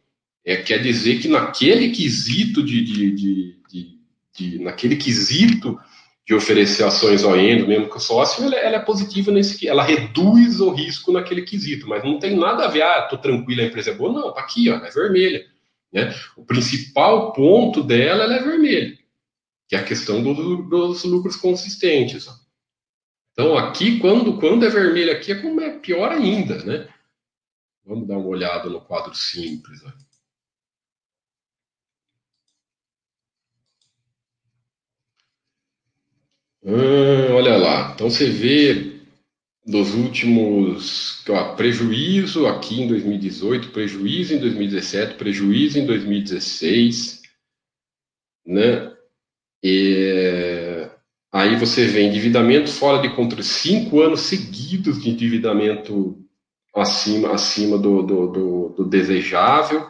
é, quer dizer que naquele quesito de, de, de, de, naquele quesito de oferecer ações ON, mesmo que o sócio, ela, ela, é positiva nesse ela reduz o risco naquele quesito, mas não tem nada a ver, ah, tô tranquilo, a empresa é boa, não, tá aqui, ó, é vermelha. Né? O principal ponto dela é vermelho, que é a questão do, dos lucros consistentes. Então, aqui, quando, quando é vermelho aqui, é como é pior ainda, né? Vamos dar uma olhada no quadro simples. Hum, olha lá, então você vê dos últimos ó, prejuízo aqui em 2018, prejuízo em 2017, prejuízo em 2016, né? E, aí você vê endividamento fora de controle, cinco anos seguidos de endividamento acima, acima do, do, do, do desejável.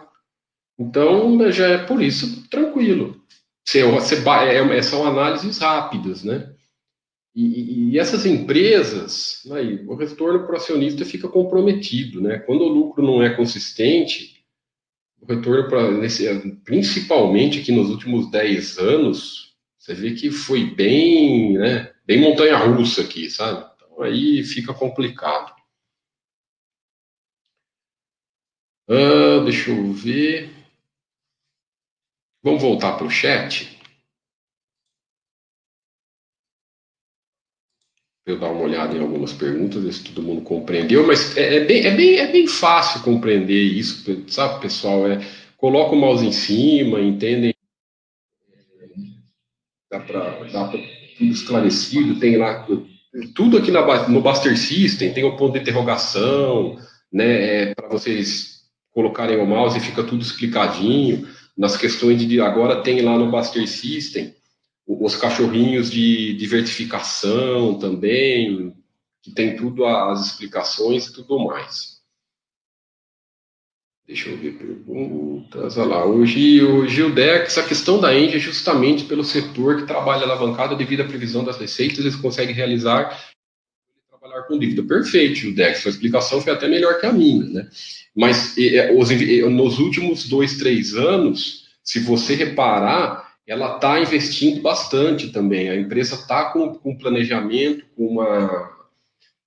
Então já é por isso tranquilo. Você, você, é, é, são análises rápidas, né? E, e, essas empresas, aí, o retorno para o acionista fica comprometido, né? Quando o lucro não é consistente, o retorno para principalmente aqui nos últimos 10 anos, você vê que foi bem, né, bem montanha-russa aqui, sabe? Então aí fica complicado. Ah, deixa eu ver. Vamos voltar para o chat. eu dar uma olhada em algumas perguntas, ver se todo mundo compreendeu, mas é, é, bem, é, bem, é bem fácil compreender isso, sabe, pessoal? É, coloca o mouse em cima, entendem? Dá para tudo esclarecido, tem lá tudo aqui na, no Buster System, tem o ponto de interrogação, né, é, para vocês colocarem o mouse e fica tudo explicadinho. Nas questões de agora tem lá no Buster System os cachorrinhos de, vertificação também, que tem tudo as explicações e tudo mais. Deixa eu ver perguntas. Olha lá, Gil, o Gildex, a questão da Engie é justamente pelo setor que trabalha alavancado devido à previsão das receitas, eles conseguem realizar trabalhar com dívida. Perfeito, Gildex, sua explicação foi até melhor que a minha, né? Mas os, nos últimos dois, três anos, se você reparar, ela está investindo bastante também. A empresa está com, com planejamento, com uma,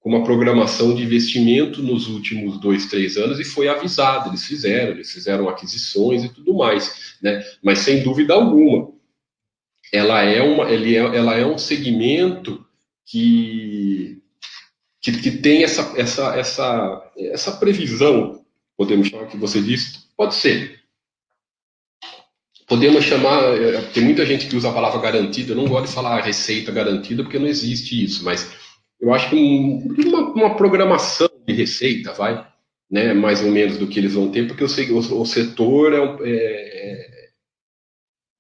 com uma programação de investimento nos últimos dois, três anos e foi avisado, eles fizeram, eles fizeram aquisições e tudo mais, né? Mas sem dúvida alguma, ela é, uma, ele é, ela é um segmento que, que, que tem essa, essa, essa, essa previsão, podemos chamar que você disse, pode ser, podemos chamar, é, tem muita gente que usa a palavra garantida, eu não gosto de falar receita garantida porque não existe isso, mas eu acho que uma, uma programação de receita, vai, né, mais ou menos do que eles vão ter, porque que o, o setor é, é,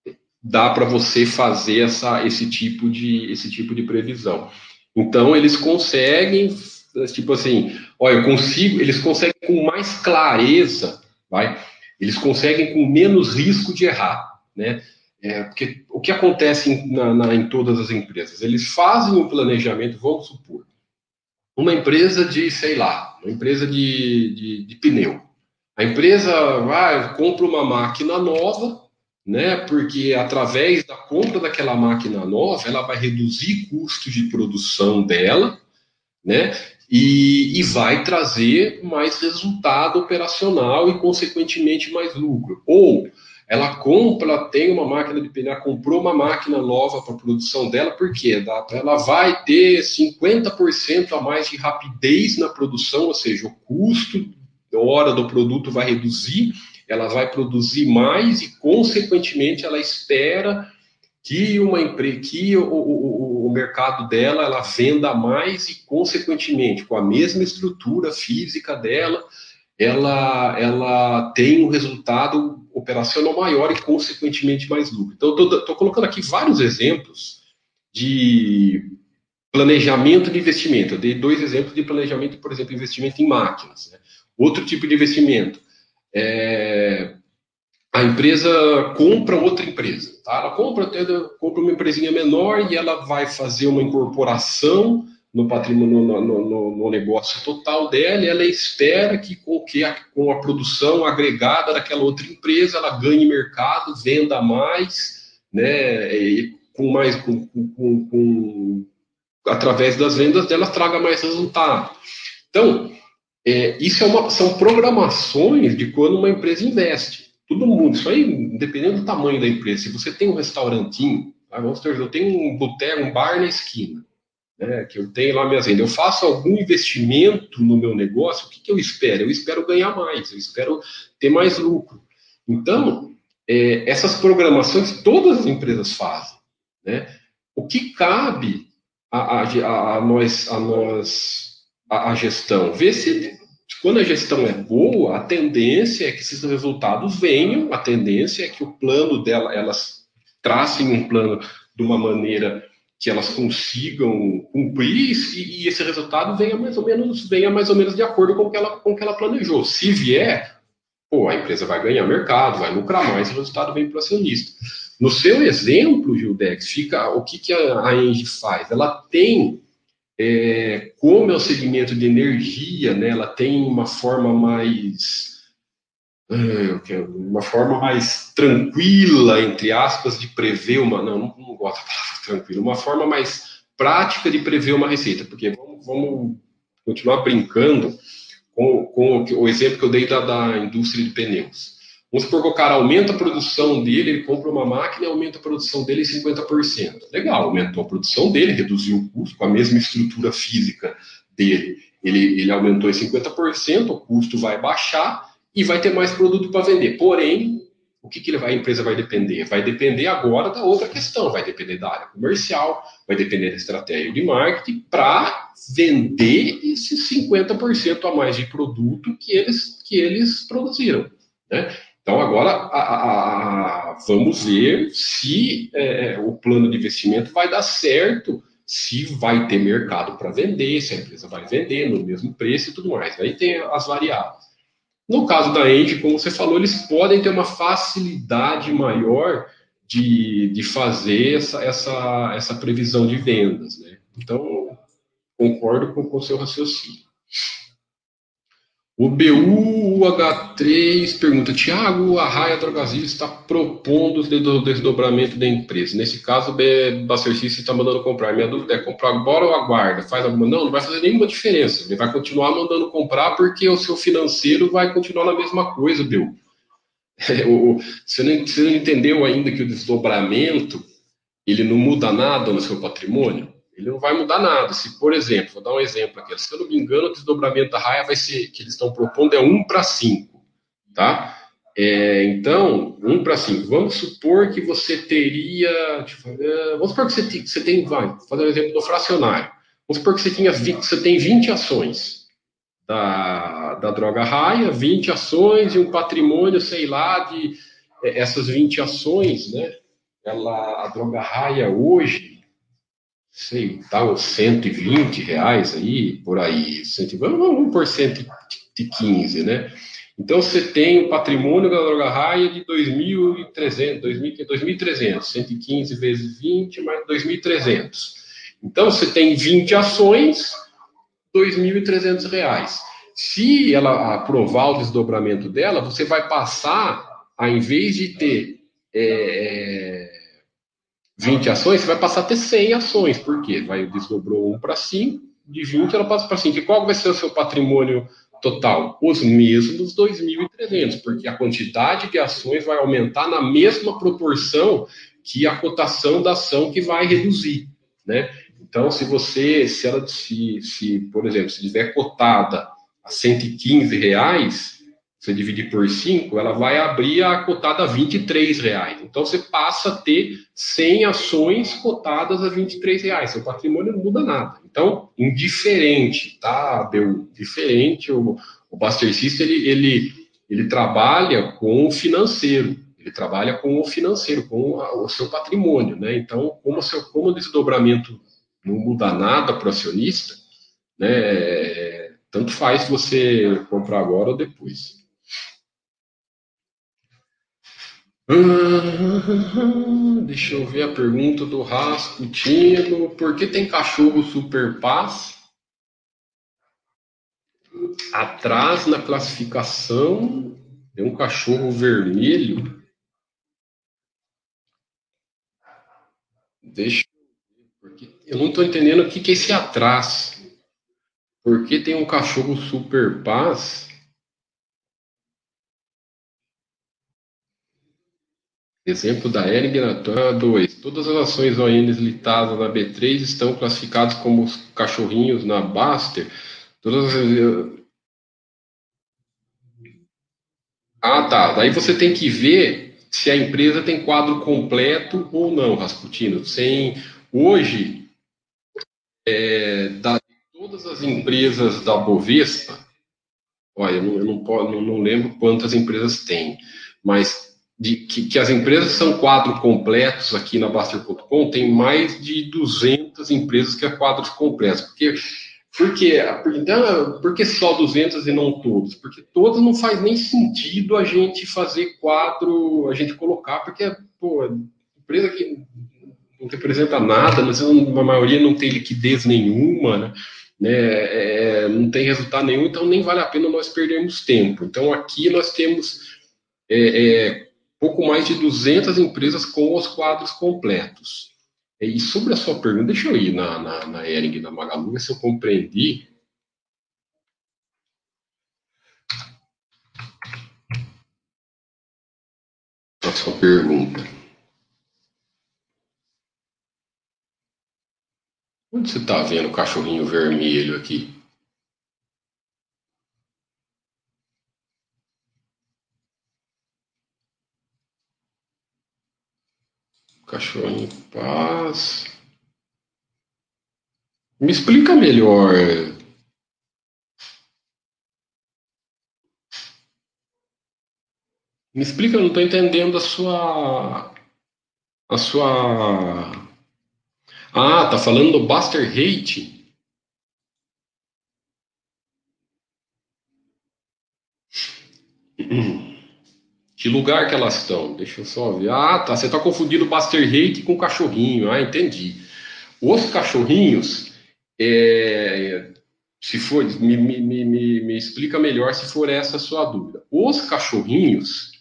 é dá para você fazer essa, esse, tipo de, esse tipo de previsão. Então, eles conseguem, tipo assim, olha, eu consigo, eles conseguem com mais clareza, vai, eles conseguem com menos risco de errar, né? É, porque o que acontece em, na, na, em todas as empresas? Eles fazem um planejamento, vamos supor, uma empresa de, sei lá, uma empresa de, de, de pneu. A empresa vai, compra uma máquina nova, né? Porque através da compra daquela máquina nova, ela vai reduzir custo de produção dela, né? e, e vai trazer mais resultado operacional e, consequentemente, mais lucro. Ou ela compra, tem uma máquina de pneu, comprou uma máquina nova para a produção dela, porque ela vai ter 50% a mais de rapidez na produção, ou seja, o custo da hora do produto vai reduzir, ela vai produzir mais e, consequentemente, ela espera que uma empresa, que o, o, o, mercado dela ela venda mais e consequentemente com a mesma estrutura física dela ela ela tem um resultado operacional maior e consequentemente mais lucro. Então estou colocando aqui vários exemplos de planejamento de investimento. Eu dei dois exemplos de planejamento, por exemplo, investimento em máquinas. Né? Outro tipo de investimento é a empresa compra outra empresa. Tá? Ela compra, compra uma empresinha menor e ela vai fazer uma incorporação no patrimônio, no, no, no negócio total dela, ela espera que com, que a, com a produção agregada daquela outra empresa ela ganhe mercado, venda mais, né, e com mais, com, com, com, através das vendas dela traga mais resultado. Então, é, isso é uma, são programações de quando uma empresa investe. todo mundo, isso aí, independente do tamanho da empresa, se você tem um restaurantinho, tá? eu tenho um boteco, um bar na esquina, né, que eu tenho lá minhas vendas, eu faço algum investimento no meu negócio, o que, que eu espero? Eu espero ganhar mais, eu espero ter mais lucro. Então, é, essas programações todas as empresas fazem. Né? O que cabe a, a, a nós, a, nós a, a gestão? Ver se quando a gestão é boa, a tendência é que esses resultados venham, a tendência é que o plano dela, elas tracem um plano de uma maneira que elas consigam cumprir e, e, esse resultado venha mais ou menos venha mais ou menos de acordo com o que ela, com o que ela planejou. Se vier, pô, a empresa vai ganhar mercado, vai lucrar mais, o resultado vem para o acionista. No seu exemplo, Gildex, fica o que, que a, a Engie faz? Ela tem é, como é o segmento de energia, né, ela tem uma forma mais uma forma mais tranquila, entre aspas, de prever uma. Não, não, não gosto da palavra tranquila, uma forma mais prática de prever uma receita, porque vamos, vamos continuar brincando com, com, o exemplo que eu dei da, da indústria de pneus. Vamos supor que o cara aumenta a produção dele, ele compra uma máquina e aumenta a produção dele em 50%. Legal, aumentou a produção dele, reduziu o custo com a mesma estrutura física dele. Ele, ele aumentou em 50%, o custo vai baixar e vai ter mais produto para vender. Porém, o que, que a empresa vai depender? Vai depender agora da outra questão, vai depender da área comercial, vai depender da estratégia de marketing para vender esses 50% a mais de produto que eles, que eles produziram. Né? Então, agora, a, a, a, vamos ver se é, o plano de investimento vai dar certo, se vai ter mercado para vender, se a empresa vai vender no mesmo preço e tudo mais. Aí tem as variáveis. No caso da Engie, como você falou, eles podem ter uma facilidade maior de, de fazer essa, essa, essa previsão de vendas. Né? Então, concordo com o seu raciocínio. O BUH3 pergunta: Tiago, a Raia Drogazil está propondo o desdobramento da empresa. Nesse caso, o Baster está mandando comprar. Minha dúvida é: comprar agora ou aguarda? Faz alguma? Não, não vai fazer nenhuma diferença. Ele vai continuar mandando comprar porque o seu financeiro vai continuar na mesma coisa, BU. Você, não, você não entendeu ainda que o desdobramento ele não muda nada no seu patrimônio? Ele não vai mudar nada. Se, por exemplo, vou dar um exemplo aqui, se eu não me engano, o desdobramento da raia vai ser, que eles estão propondo, é 1 para 5, tá? É, então, 1 para 5. Vamos supor que você teria, vamos supor que você, tem, você tem, vai, vou fazer um exemplo do fracionário. Vamos supor que você, tinha, você tem 20 ações da, da droga raia, 20 ações e um patrimônio, sei lá, de é, essas 20 ações, né? Ela, a droga raia hoje, sei, uns 120 reais aí, por aí, 120, vamos por 115, né? Então você tem o patrimônio da droga raia de 2.300, 2.300, 115 vezes 20 mais 2.300. Então você tem 20 ações, 2.300 reais. Se ela aprovar o desdobramento dela, você vai passar, ao invés de ter é, 20 ações, você vai passar a ter 100 ações. Por quê? Vai, desdobrou 1 para 5, de 20 ela passa para 5. E qual vai ser o seu patrimônio total? Os mesmos 2.300, porque a quantidade de ações vai aumentar na mesma proporção que a cotação da ação que vai reduzir, né? Então, se você, se ela, se, se por exemplo, se estiver cotada a 115 reais, você dividir por 5, ela vai abrir a cotada a 23 reais. Então você passa a ter 100 ações cotadas a 23 reais. Seu patrimônio não muda nada. Então, indiferente, tá, Bel? Diferente. O, o Buster System, ele, ele, ele trabalha com o financeiro. Ele trabalha com o financeiro, com a, o seu patrimônio, né? Então, como, seu, como o desdobramento não muda nada para o acionista, né? Tanto faz você comprar agora ou depois. Deixa eu ver a pergunta do Rasputinho. Por que tem cachorro super paz? Atrás na classificação tem um cachorro vermelho. Deixa eu ver, eu não estou entendendo o que, que é esse atrás. Por que tem um cachorro super paz? Exemplo da na 2. Todas as ações ONs listadas na B3 estão classificadas como cachorrinhos na Baster. Todas as... Ah, tá. Daí você tem que ver se a empresa tem quadro completo ou não, Rasputin. Sem... Hoje, é, da, todas as empresas da Bovespa, olha, eu, não, eu não, não lembro quantas empresas tem, mas de que, que, as empresas são quadros completos aqui na Baster.com, tem mais de 200 empresas que é quadros completos. Porque, porque, então, por que só 200 e não todos? Porque todas não faz nem sentido a gente fazer quadro, a gente colocar, porque, pô, empresa que não representa nada, a maioria não tem liquidez nenhuma, né? né é, não tem resultado nenhum, então nem vale a pena nós perdermos tempo. Então aqui nós temos é, é, pouco mais de 200 empresas com os quadros completos. E sobre a sua pergunta, deixa eu ir na, na, na Ering, na Magalu, se eu compreendi. A sua pergunta. Onde você está vendo o cachorrinho vermelho aqui? Cachorro em paz. Me explica melhor. Me explica, eu não estou entendendo a sua. A sua. Ah, tá falando do Buster Hate? Que lugar que elas estão? Deixa eu só ver. Ah, tá. Você está confundindo o Buster Hake com o cachorrinho. Ah, entendi. Os cachorrinhos, é, se for, me, me, me, me explica melhor se for essa a sua dúvida. Os cachorrinhos,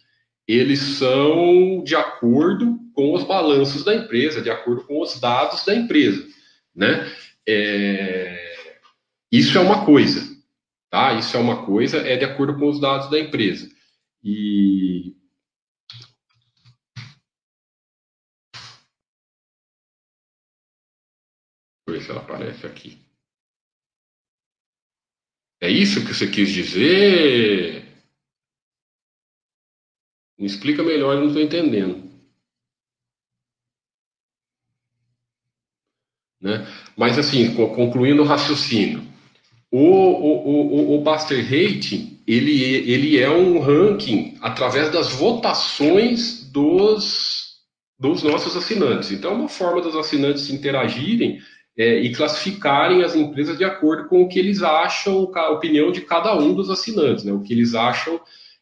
eles são de acordo com os balanços da empresa, de acordo com os dados da empresa, né? É, isso é uma coisa, tá? Isso é uma coisa, é de acordo com os dados da empresa. E Deixa eu ver se ela aparece aqui. É isso que você quis dizer? Me explica melhor, eu não estou entendendo. Né? Mas assim, concluindo o raciocínio, o, o, o, o Buster Rating ele, ele é um ranking através das votações dos, dos nossos assinantes. Então, é uma forma dos assinantes interagirem é, e classificarem as empresas de acordo com o que eles acham, a opinião de cada um dos assinantes, né? o que eles acham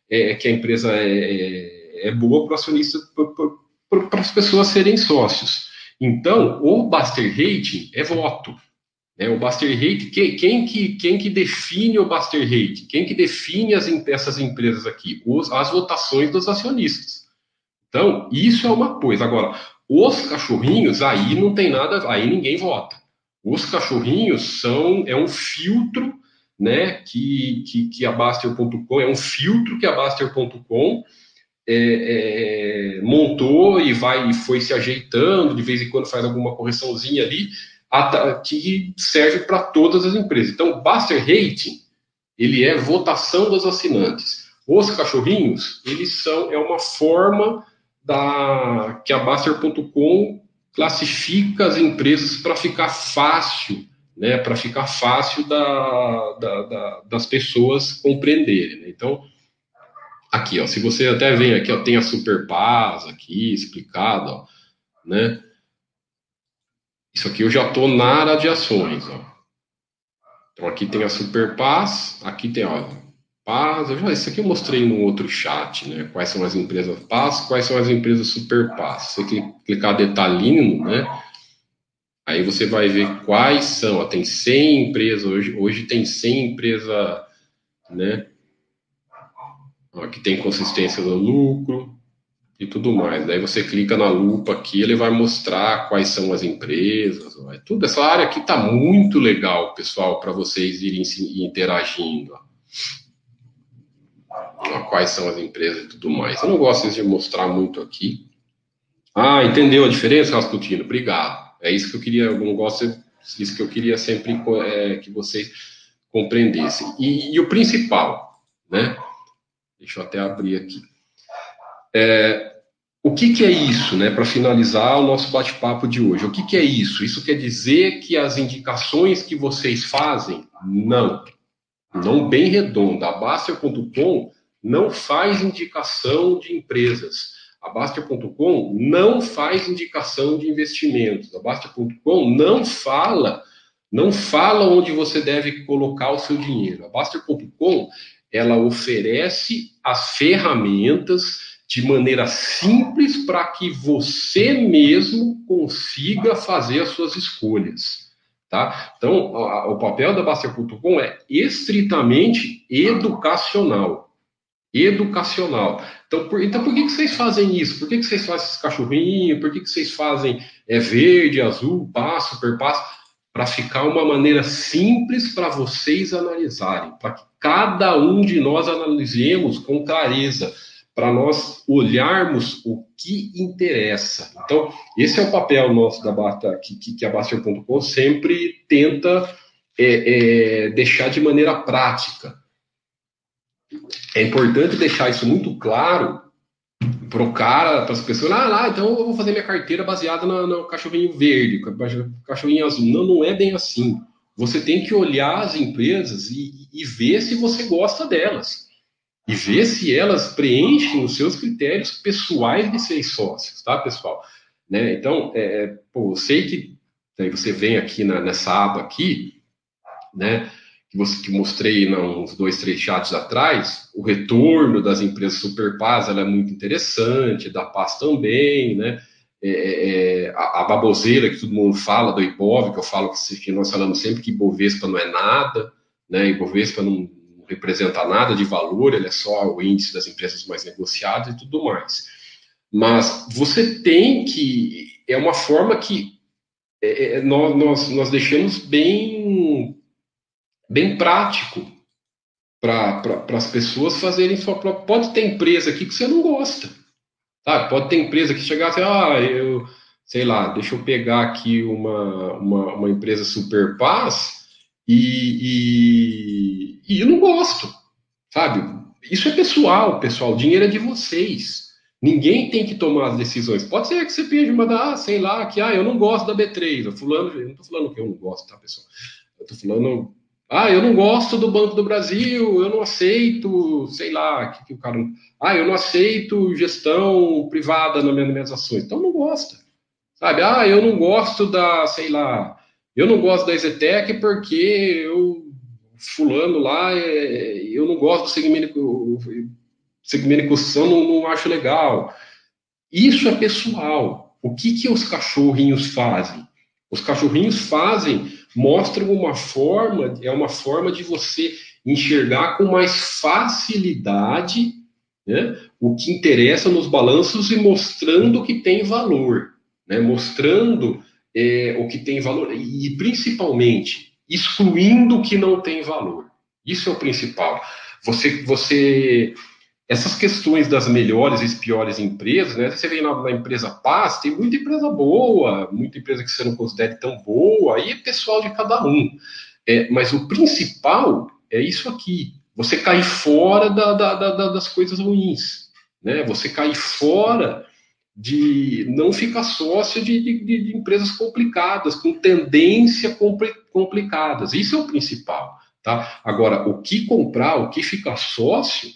é, que a empresa é, é, é boa para acionista, para as pessoas serem sócios. Então, o Buster Rating é voto. É, o Buster Rate, quem, quem, que, quem que define o Buster Rate? Quem que define as, essas empresas aqui? Os, as votações dos acionistas. Então, isso é uma coisa. Agora, os cachorrinhos, aí não tem nada, aí ninguém vota. Os cachorrinhos são, é um filtro, né, que, que, que a Baster.com, é um filtro que a Baster.com é, é, montou e vai e foi se ajeitando, de vez em quando faz alguma correçãozinha ali, que serve para todas as empresas. Então, Buster Rating, ele é votação dos assinantes. Os cachorrinhos, eles são, é uma forma da que a Baster.com classifica as empresas para ficar fácil, né, para ficar fácil da, da, da, das pessoas compreenderem. Né? Então, aqui, ó, se você até vem aqui, ó, tem a Superpaz aqui explicado, ó, né? Isso aqui eu já estou na área de ações. Ó. Então aqui tem a Super Paz, aqui tem, ó, Paz. Já, isso aqui eu mostrei no outro chat, né? Quais são as empresas Paz, quais são as empresas Super Paz. Se você clicar detalhando, né? Aí você vai ver quais são. Ó, tem 100 empresas, hoje, hoje tem 100 empresas, né? Ó, que tem consistência do lucro e tudo mais. Daí você clica na lupa aqui, ele vai mostrar quais são as empresas, é tudo. Essa área aqui está muito legal, pessoal, para vocês irem interagindo. Quais são as empresas e tudo mais. Eu não gosto de mostrar muito aqui, Ah, entendeu a diferença, Rasputin? Obrigado. É isso que eu queria, eu não gosto, isso que eu queria sempre é, que vocês compreendessem. E, e, o principal, né? Deixa eu até abrir aqui. É, o que, que, é isso, né? Para finalizar o nosso bate-papo de hoje, o que, que é isso? Isso quer dizer que as indicações que vocês fazem, não. Não bem redonda. A Baster.com não faz indicação de empresas. A Baster.com não faz indicação de investimentos. A Baster.com não fala, não fala onde você deve colocar o seu dinheiro. A Baster.com ela oferece as ferramentas de maneira simples para que você mesmo consiga fazer as suas escolhas. Tá? Então, a, o papel da Baster.com é estritamente educacional. Educacional. Então, por, então, por que, que vocês fazem isso? Por que, que vocês fazem esses cachorrinhos? Por que, que vocês fazem é, verde, azul, passo, super passo? Para ficar uma maneira simples para vocês analisarem, para que cada um de nós analisemos com clareza para nós olharmos o que interessa. Então, esse é o papel nosso da Bata, que, que a Baster.com sempre tenta é, é, deixar de maneira prática. É importante deixar isso muito claro para o cara, para as pessoas, ah lá, então eu vou fazer minha carteira baseada no, no cachorrinho verde, cachorrinho azul. Não, não é bem assim. Você tem que olhar as empresas e, e ver se você gosta delas e ver se elas preenchem os seus critérios pessoais de ser sócios, tá, pessoal? Né? Então, é, é pô, eu sei que aí você vem aqui na, nessa aba aqui, né, que você que mostrei né, uns dois, três chats atrás, o retorno das empresas Superpaz ela é muito interessante, da Paz também, né? É, é, é, a, a, baboseira que todo mundo fala do Ibov, que eu falo que, que nós falamos sempre que Ibovespa não é nada, né? Ibovespa não, representa nada de valor, ele é só o índice das empresas mais negociadas e tudo mais. Mas você tem que. É uma forma que é, é nós, nós, nós deixamos bem, bem prático para pra, as pessoas fazerem sua própria. Pode ter empresa aqui que você não gosta. Tá? Pode ter empresa que chegar assim, ah, eu sei lá, deixa eu pegar aqui uma, uma, uma empresa super paz e, e, e eu não gosto, sabe? Isso é pessoal, pessoal. O dinheiro é de vocês. Ninguém tem que tomar as decisões. Pode ser que você pede uma da, ah, sei lá, que ah, eu não gosto da B3. Eu fulano, eu não estou falando que eu não gosto, tá, pessoal? Eu estou falando, ah, eu não gosto do Banco do Brasil, eu não aceito, sei lá, que, que o cara. Ah, eu não aceito gestão privada nas minhas ações. Então não gosta. Sabe? Ah, eu não gosto da, sei lá, eu não gosto da Exetec porque eu, fulano lá, é, eu não gosto do segmento, segmento de construção, não, não acho legal. Isso é pessoal. O que, que os cachorrinhos fazem? Os cachorrinhos fazem, mostram uma forma, é uma forma de você enxergar com mais facilidade né, o que interessa nos balanços e mostrando que tem valor, né, mostrando é, o que tem valor e principalmente excluindo o que não tem valor. Isso é o principal. Você, você, essas questões das melhores e piores empresas, né? Você vem na, na, empresa Paz, tem muita empresa boa, muita empresa que você não considere tão boa, aí é pessoal de cada um. É, mas o principal é isso aqui. Você cair fora da, da, da, das coisas ruins, né? Você cair fora de não ficar sócio de, de, de empresas complicadas, com tendência compli complicadas. Isso é o principal. Tá? Agora, o que comprar, o que ficar sócio,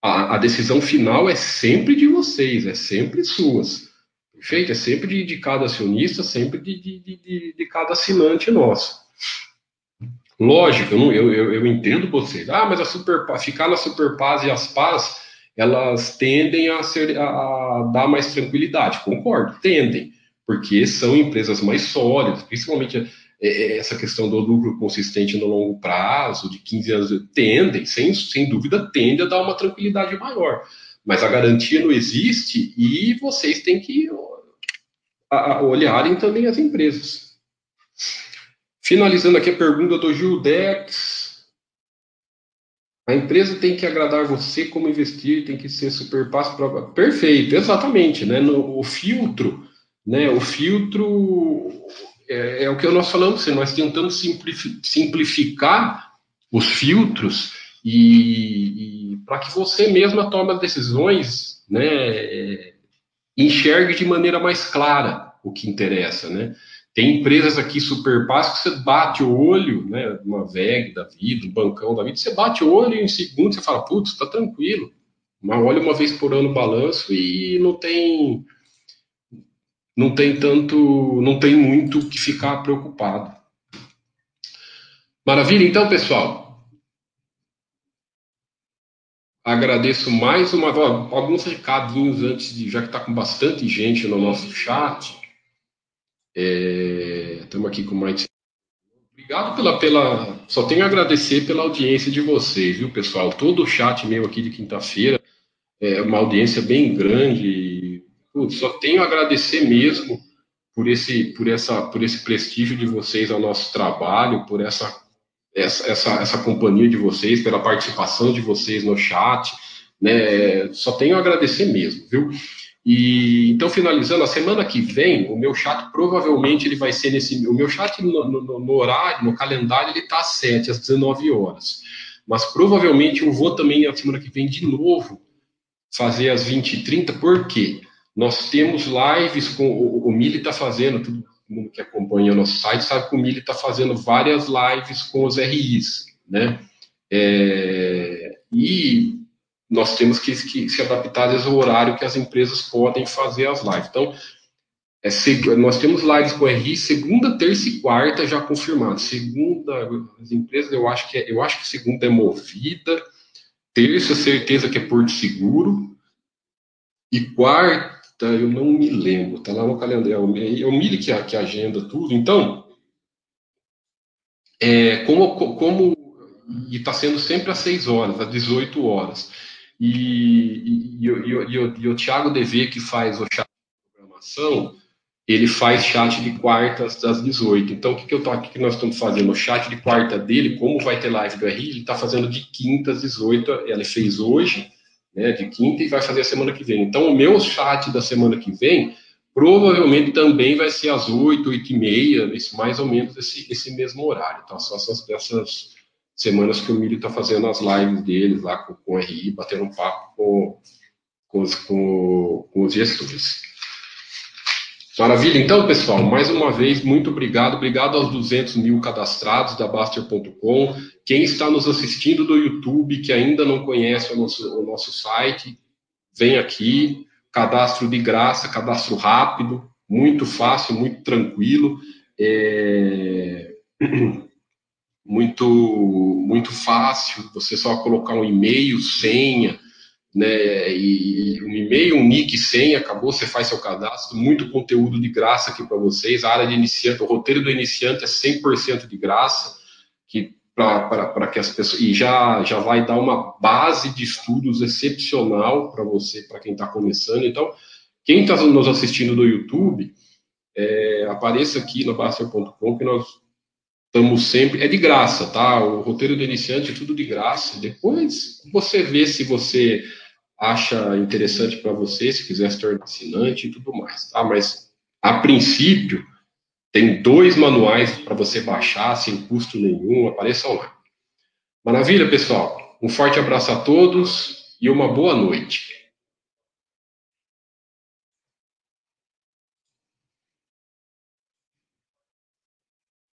a, a decisão final é sempre de vocês, é sempre suas. Perfeito? É sempre de, de cada acionista, sempre de, de, de, cada assinante nosso. Lógico, eu, eu, eu, eu entendo vocês. Ah, mas a super, ficar na Superpaz e as Paz elas tendem a, ser, a dar mais tranquilidade. Concordo, tendem, porque são empresas mais sólidas, principalmente é, é, essa questão do lucro consistente no longo prazo, de 15 anos, tendem, sem, sem dúvida, tende a dar uma tranquilidade maior. Mas a garantia não existe e vocês têm que olharem também as empresas. Finalizando aqui a pergunta do Gildex. A empresa tem que agradar você como investir, tem que ser super fácil para. Perfeito, exatamente. Né? No, o filtro, né? O filtro é, é o que nós falamos, assim, nós tentamos simplificar os filtros e, e para que você mesma tome as decisões, né? Enxergue de maneira mais clara o que interessa, né? Tem empresas aqui super fáceis que você bate o olho, né? Uma VEG da vida, um bancão da vida, você bate o olho e em segundo você fala, putz, tá tranquilo. Mas olha uma vez por ano o balanço e não tem não tem tanto, não tem muito que ficar preocupado. Maravilha, então, pessoal. Agradeço mais uma alguns recadinhos antes de, já que está com bastante gente no nosso chat. Estamos é, aqui com mais. Obrigado pela, pela. Só tenho a agradecer pela audiência de vocês, viu, pessoal? Todo o chat meu aqui de quinta-feira é uma audiência bem grande. Putz, só tenho a agradecer mesmo por esse, por essa, por esse prestígio de vocês ao nosso trabalho, por essa, essa, essa, essa companhia de vocês, pela participação de vocês no chat. Né? Só tenho a agradecer mesmo, viu? E então, finalizando, a semana que vem, o meu chat provavelmente ele vai ser nesse. O meu chat no, no, no horário, no calendário, ele está às 7, às 19 horas. Mas provavelmente eu vou também na semana que vem de novo fazer às 20 e 30, por quê? Nós temos lives com. O, o Mili está fazendo, todo mundo que acompanha o nosso site sabe que o Mili está fazendo várias lives com os RIs, né? É, e nós temos que, que se adaptar ao horário que as empresas podem fazer as lives. Então, é, nós temos lives com RI segunda, terça e quarta já confirmados. Segunda, as empresas, eu acho que é, eu acho que segunda é movida, terça, certeza que é Porto Seguro, e quarta, eu não me lembro, tá lá no calendário, é o, é o Mili que, que agenda tudo. Então, é, como, como e está sendo sempre às 6 horas, às 18 horas. E, e, e, e, e o Thiago DV, que faz o chat de programação, ele faz chat de quartas às 18. Então, o que, que, eu tô, o que, que nós estamos fazendo? O chat de quarta dele, como vai ter live do RI, ele está fazendo de quinta às 18. Ele fez hoje, né, de quinta, e vai fazer a semana que vem. Então, o meu chat da semana que vem provavelmente também vai ser às 8, 8 e meia, mais ou menos esse, esse mesmo horário. Então, são essas, essas semanas que o Milho está fazendo as lives deles lá com, com o RI, batendo um papo com, com, os, com, com os gestores. Maravilha, então, pessoal, mais uma vez, muito obrigado. Obrigado aos 200 mil cadastrados da Baster.com. Quem está nos assistindo do YouTube, que ainda não conhece o nosso, o nosso site, vem aqui. Cadastro de graça, cadastro rápido, muito fácil, muito tranquilo. É... muito muito fácil, você só colocar um e-mail, senha, né, e um e-mail, um nick, senha, acabou, você faz seu cadastro, muito conteúdo de graça aqui para vocês, a área de iniciante, o roteiro do iniciante é 100% de graça, que para que as pessoas, e já, já vai dar uma base de estudos excepcional para você, para quem está começando, então, quem está nos assistindo no YouTube, é, apareça aqui no Baster.com que nós Estamos sempre. É de graça, tá? O roteiro do iniciante é tudo de graça. Depois você vê se você acha interessante para você, se quiser se tornar assinante e tudo mais, tá? Mas a princípio tem dois manuais para você baixar sem custo nenhum, apareçam lá. Maravilha, pessoal. Um forte abraço a todos e uma boa noite.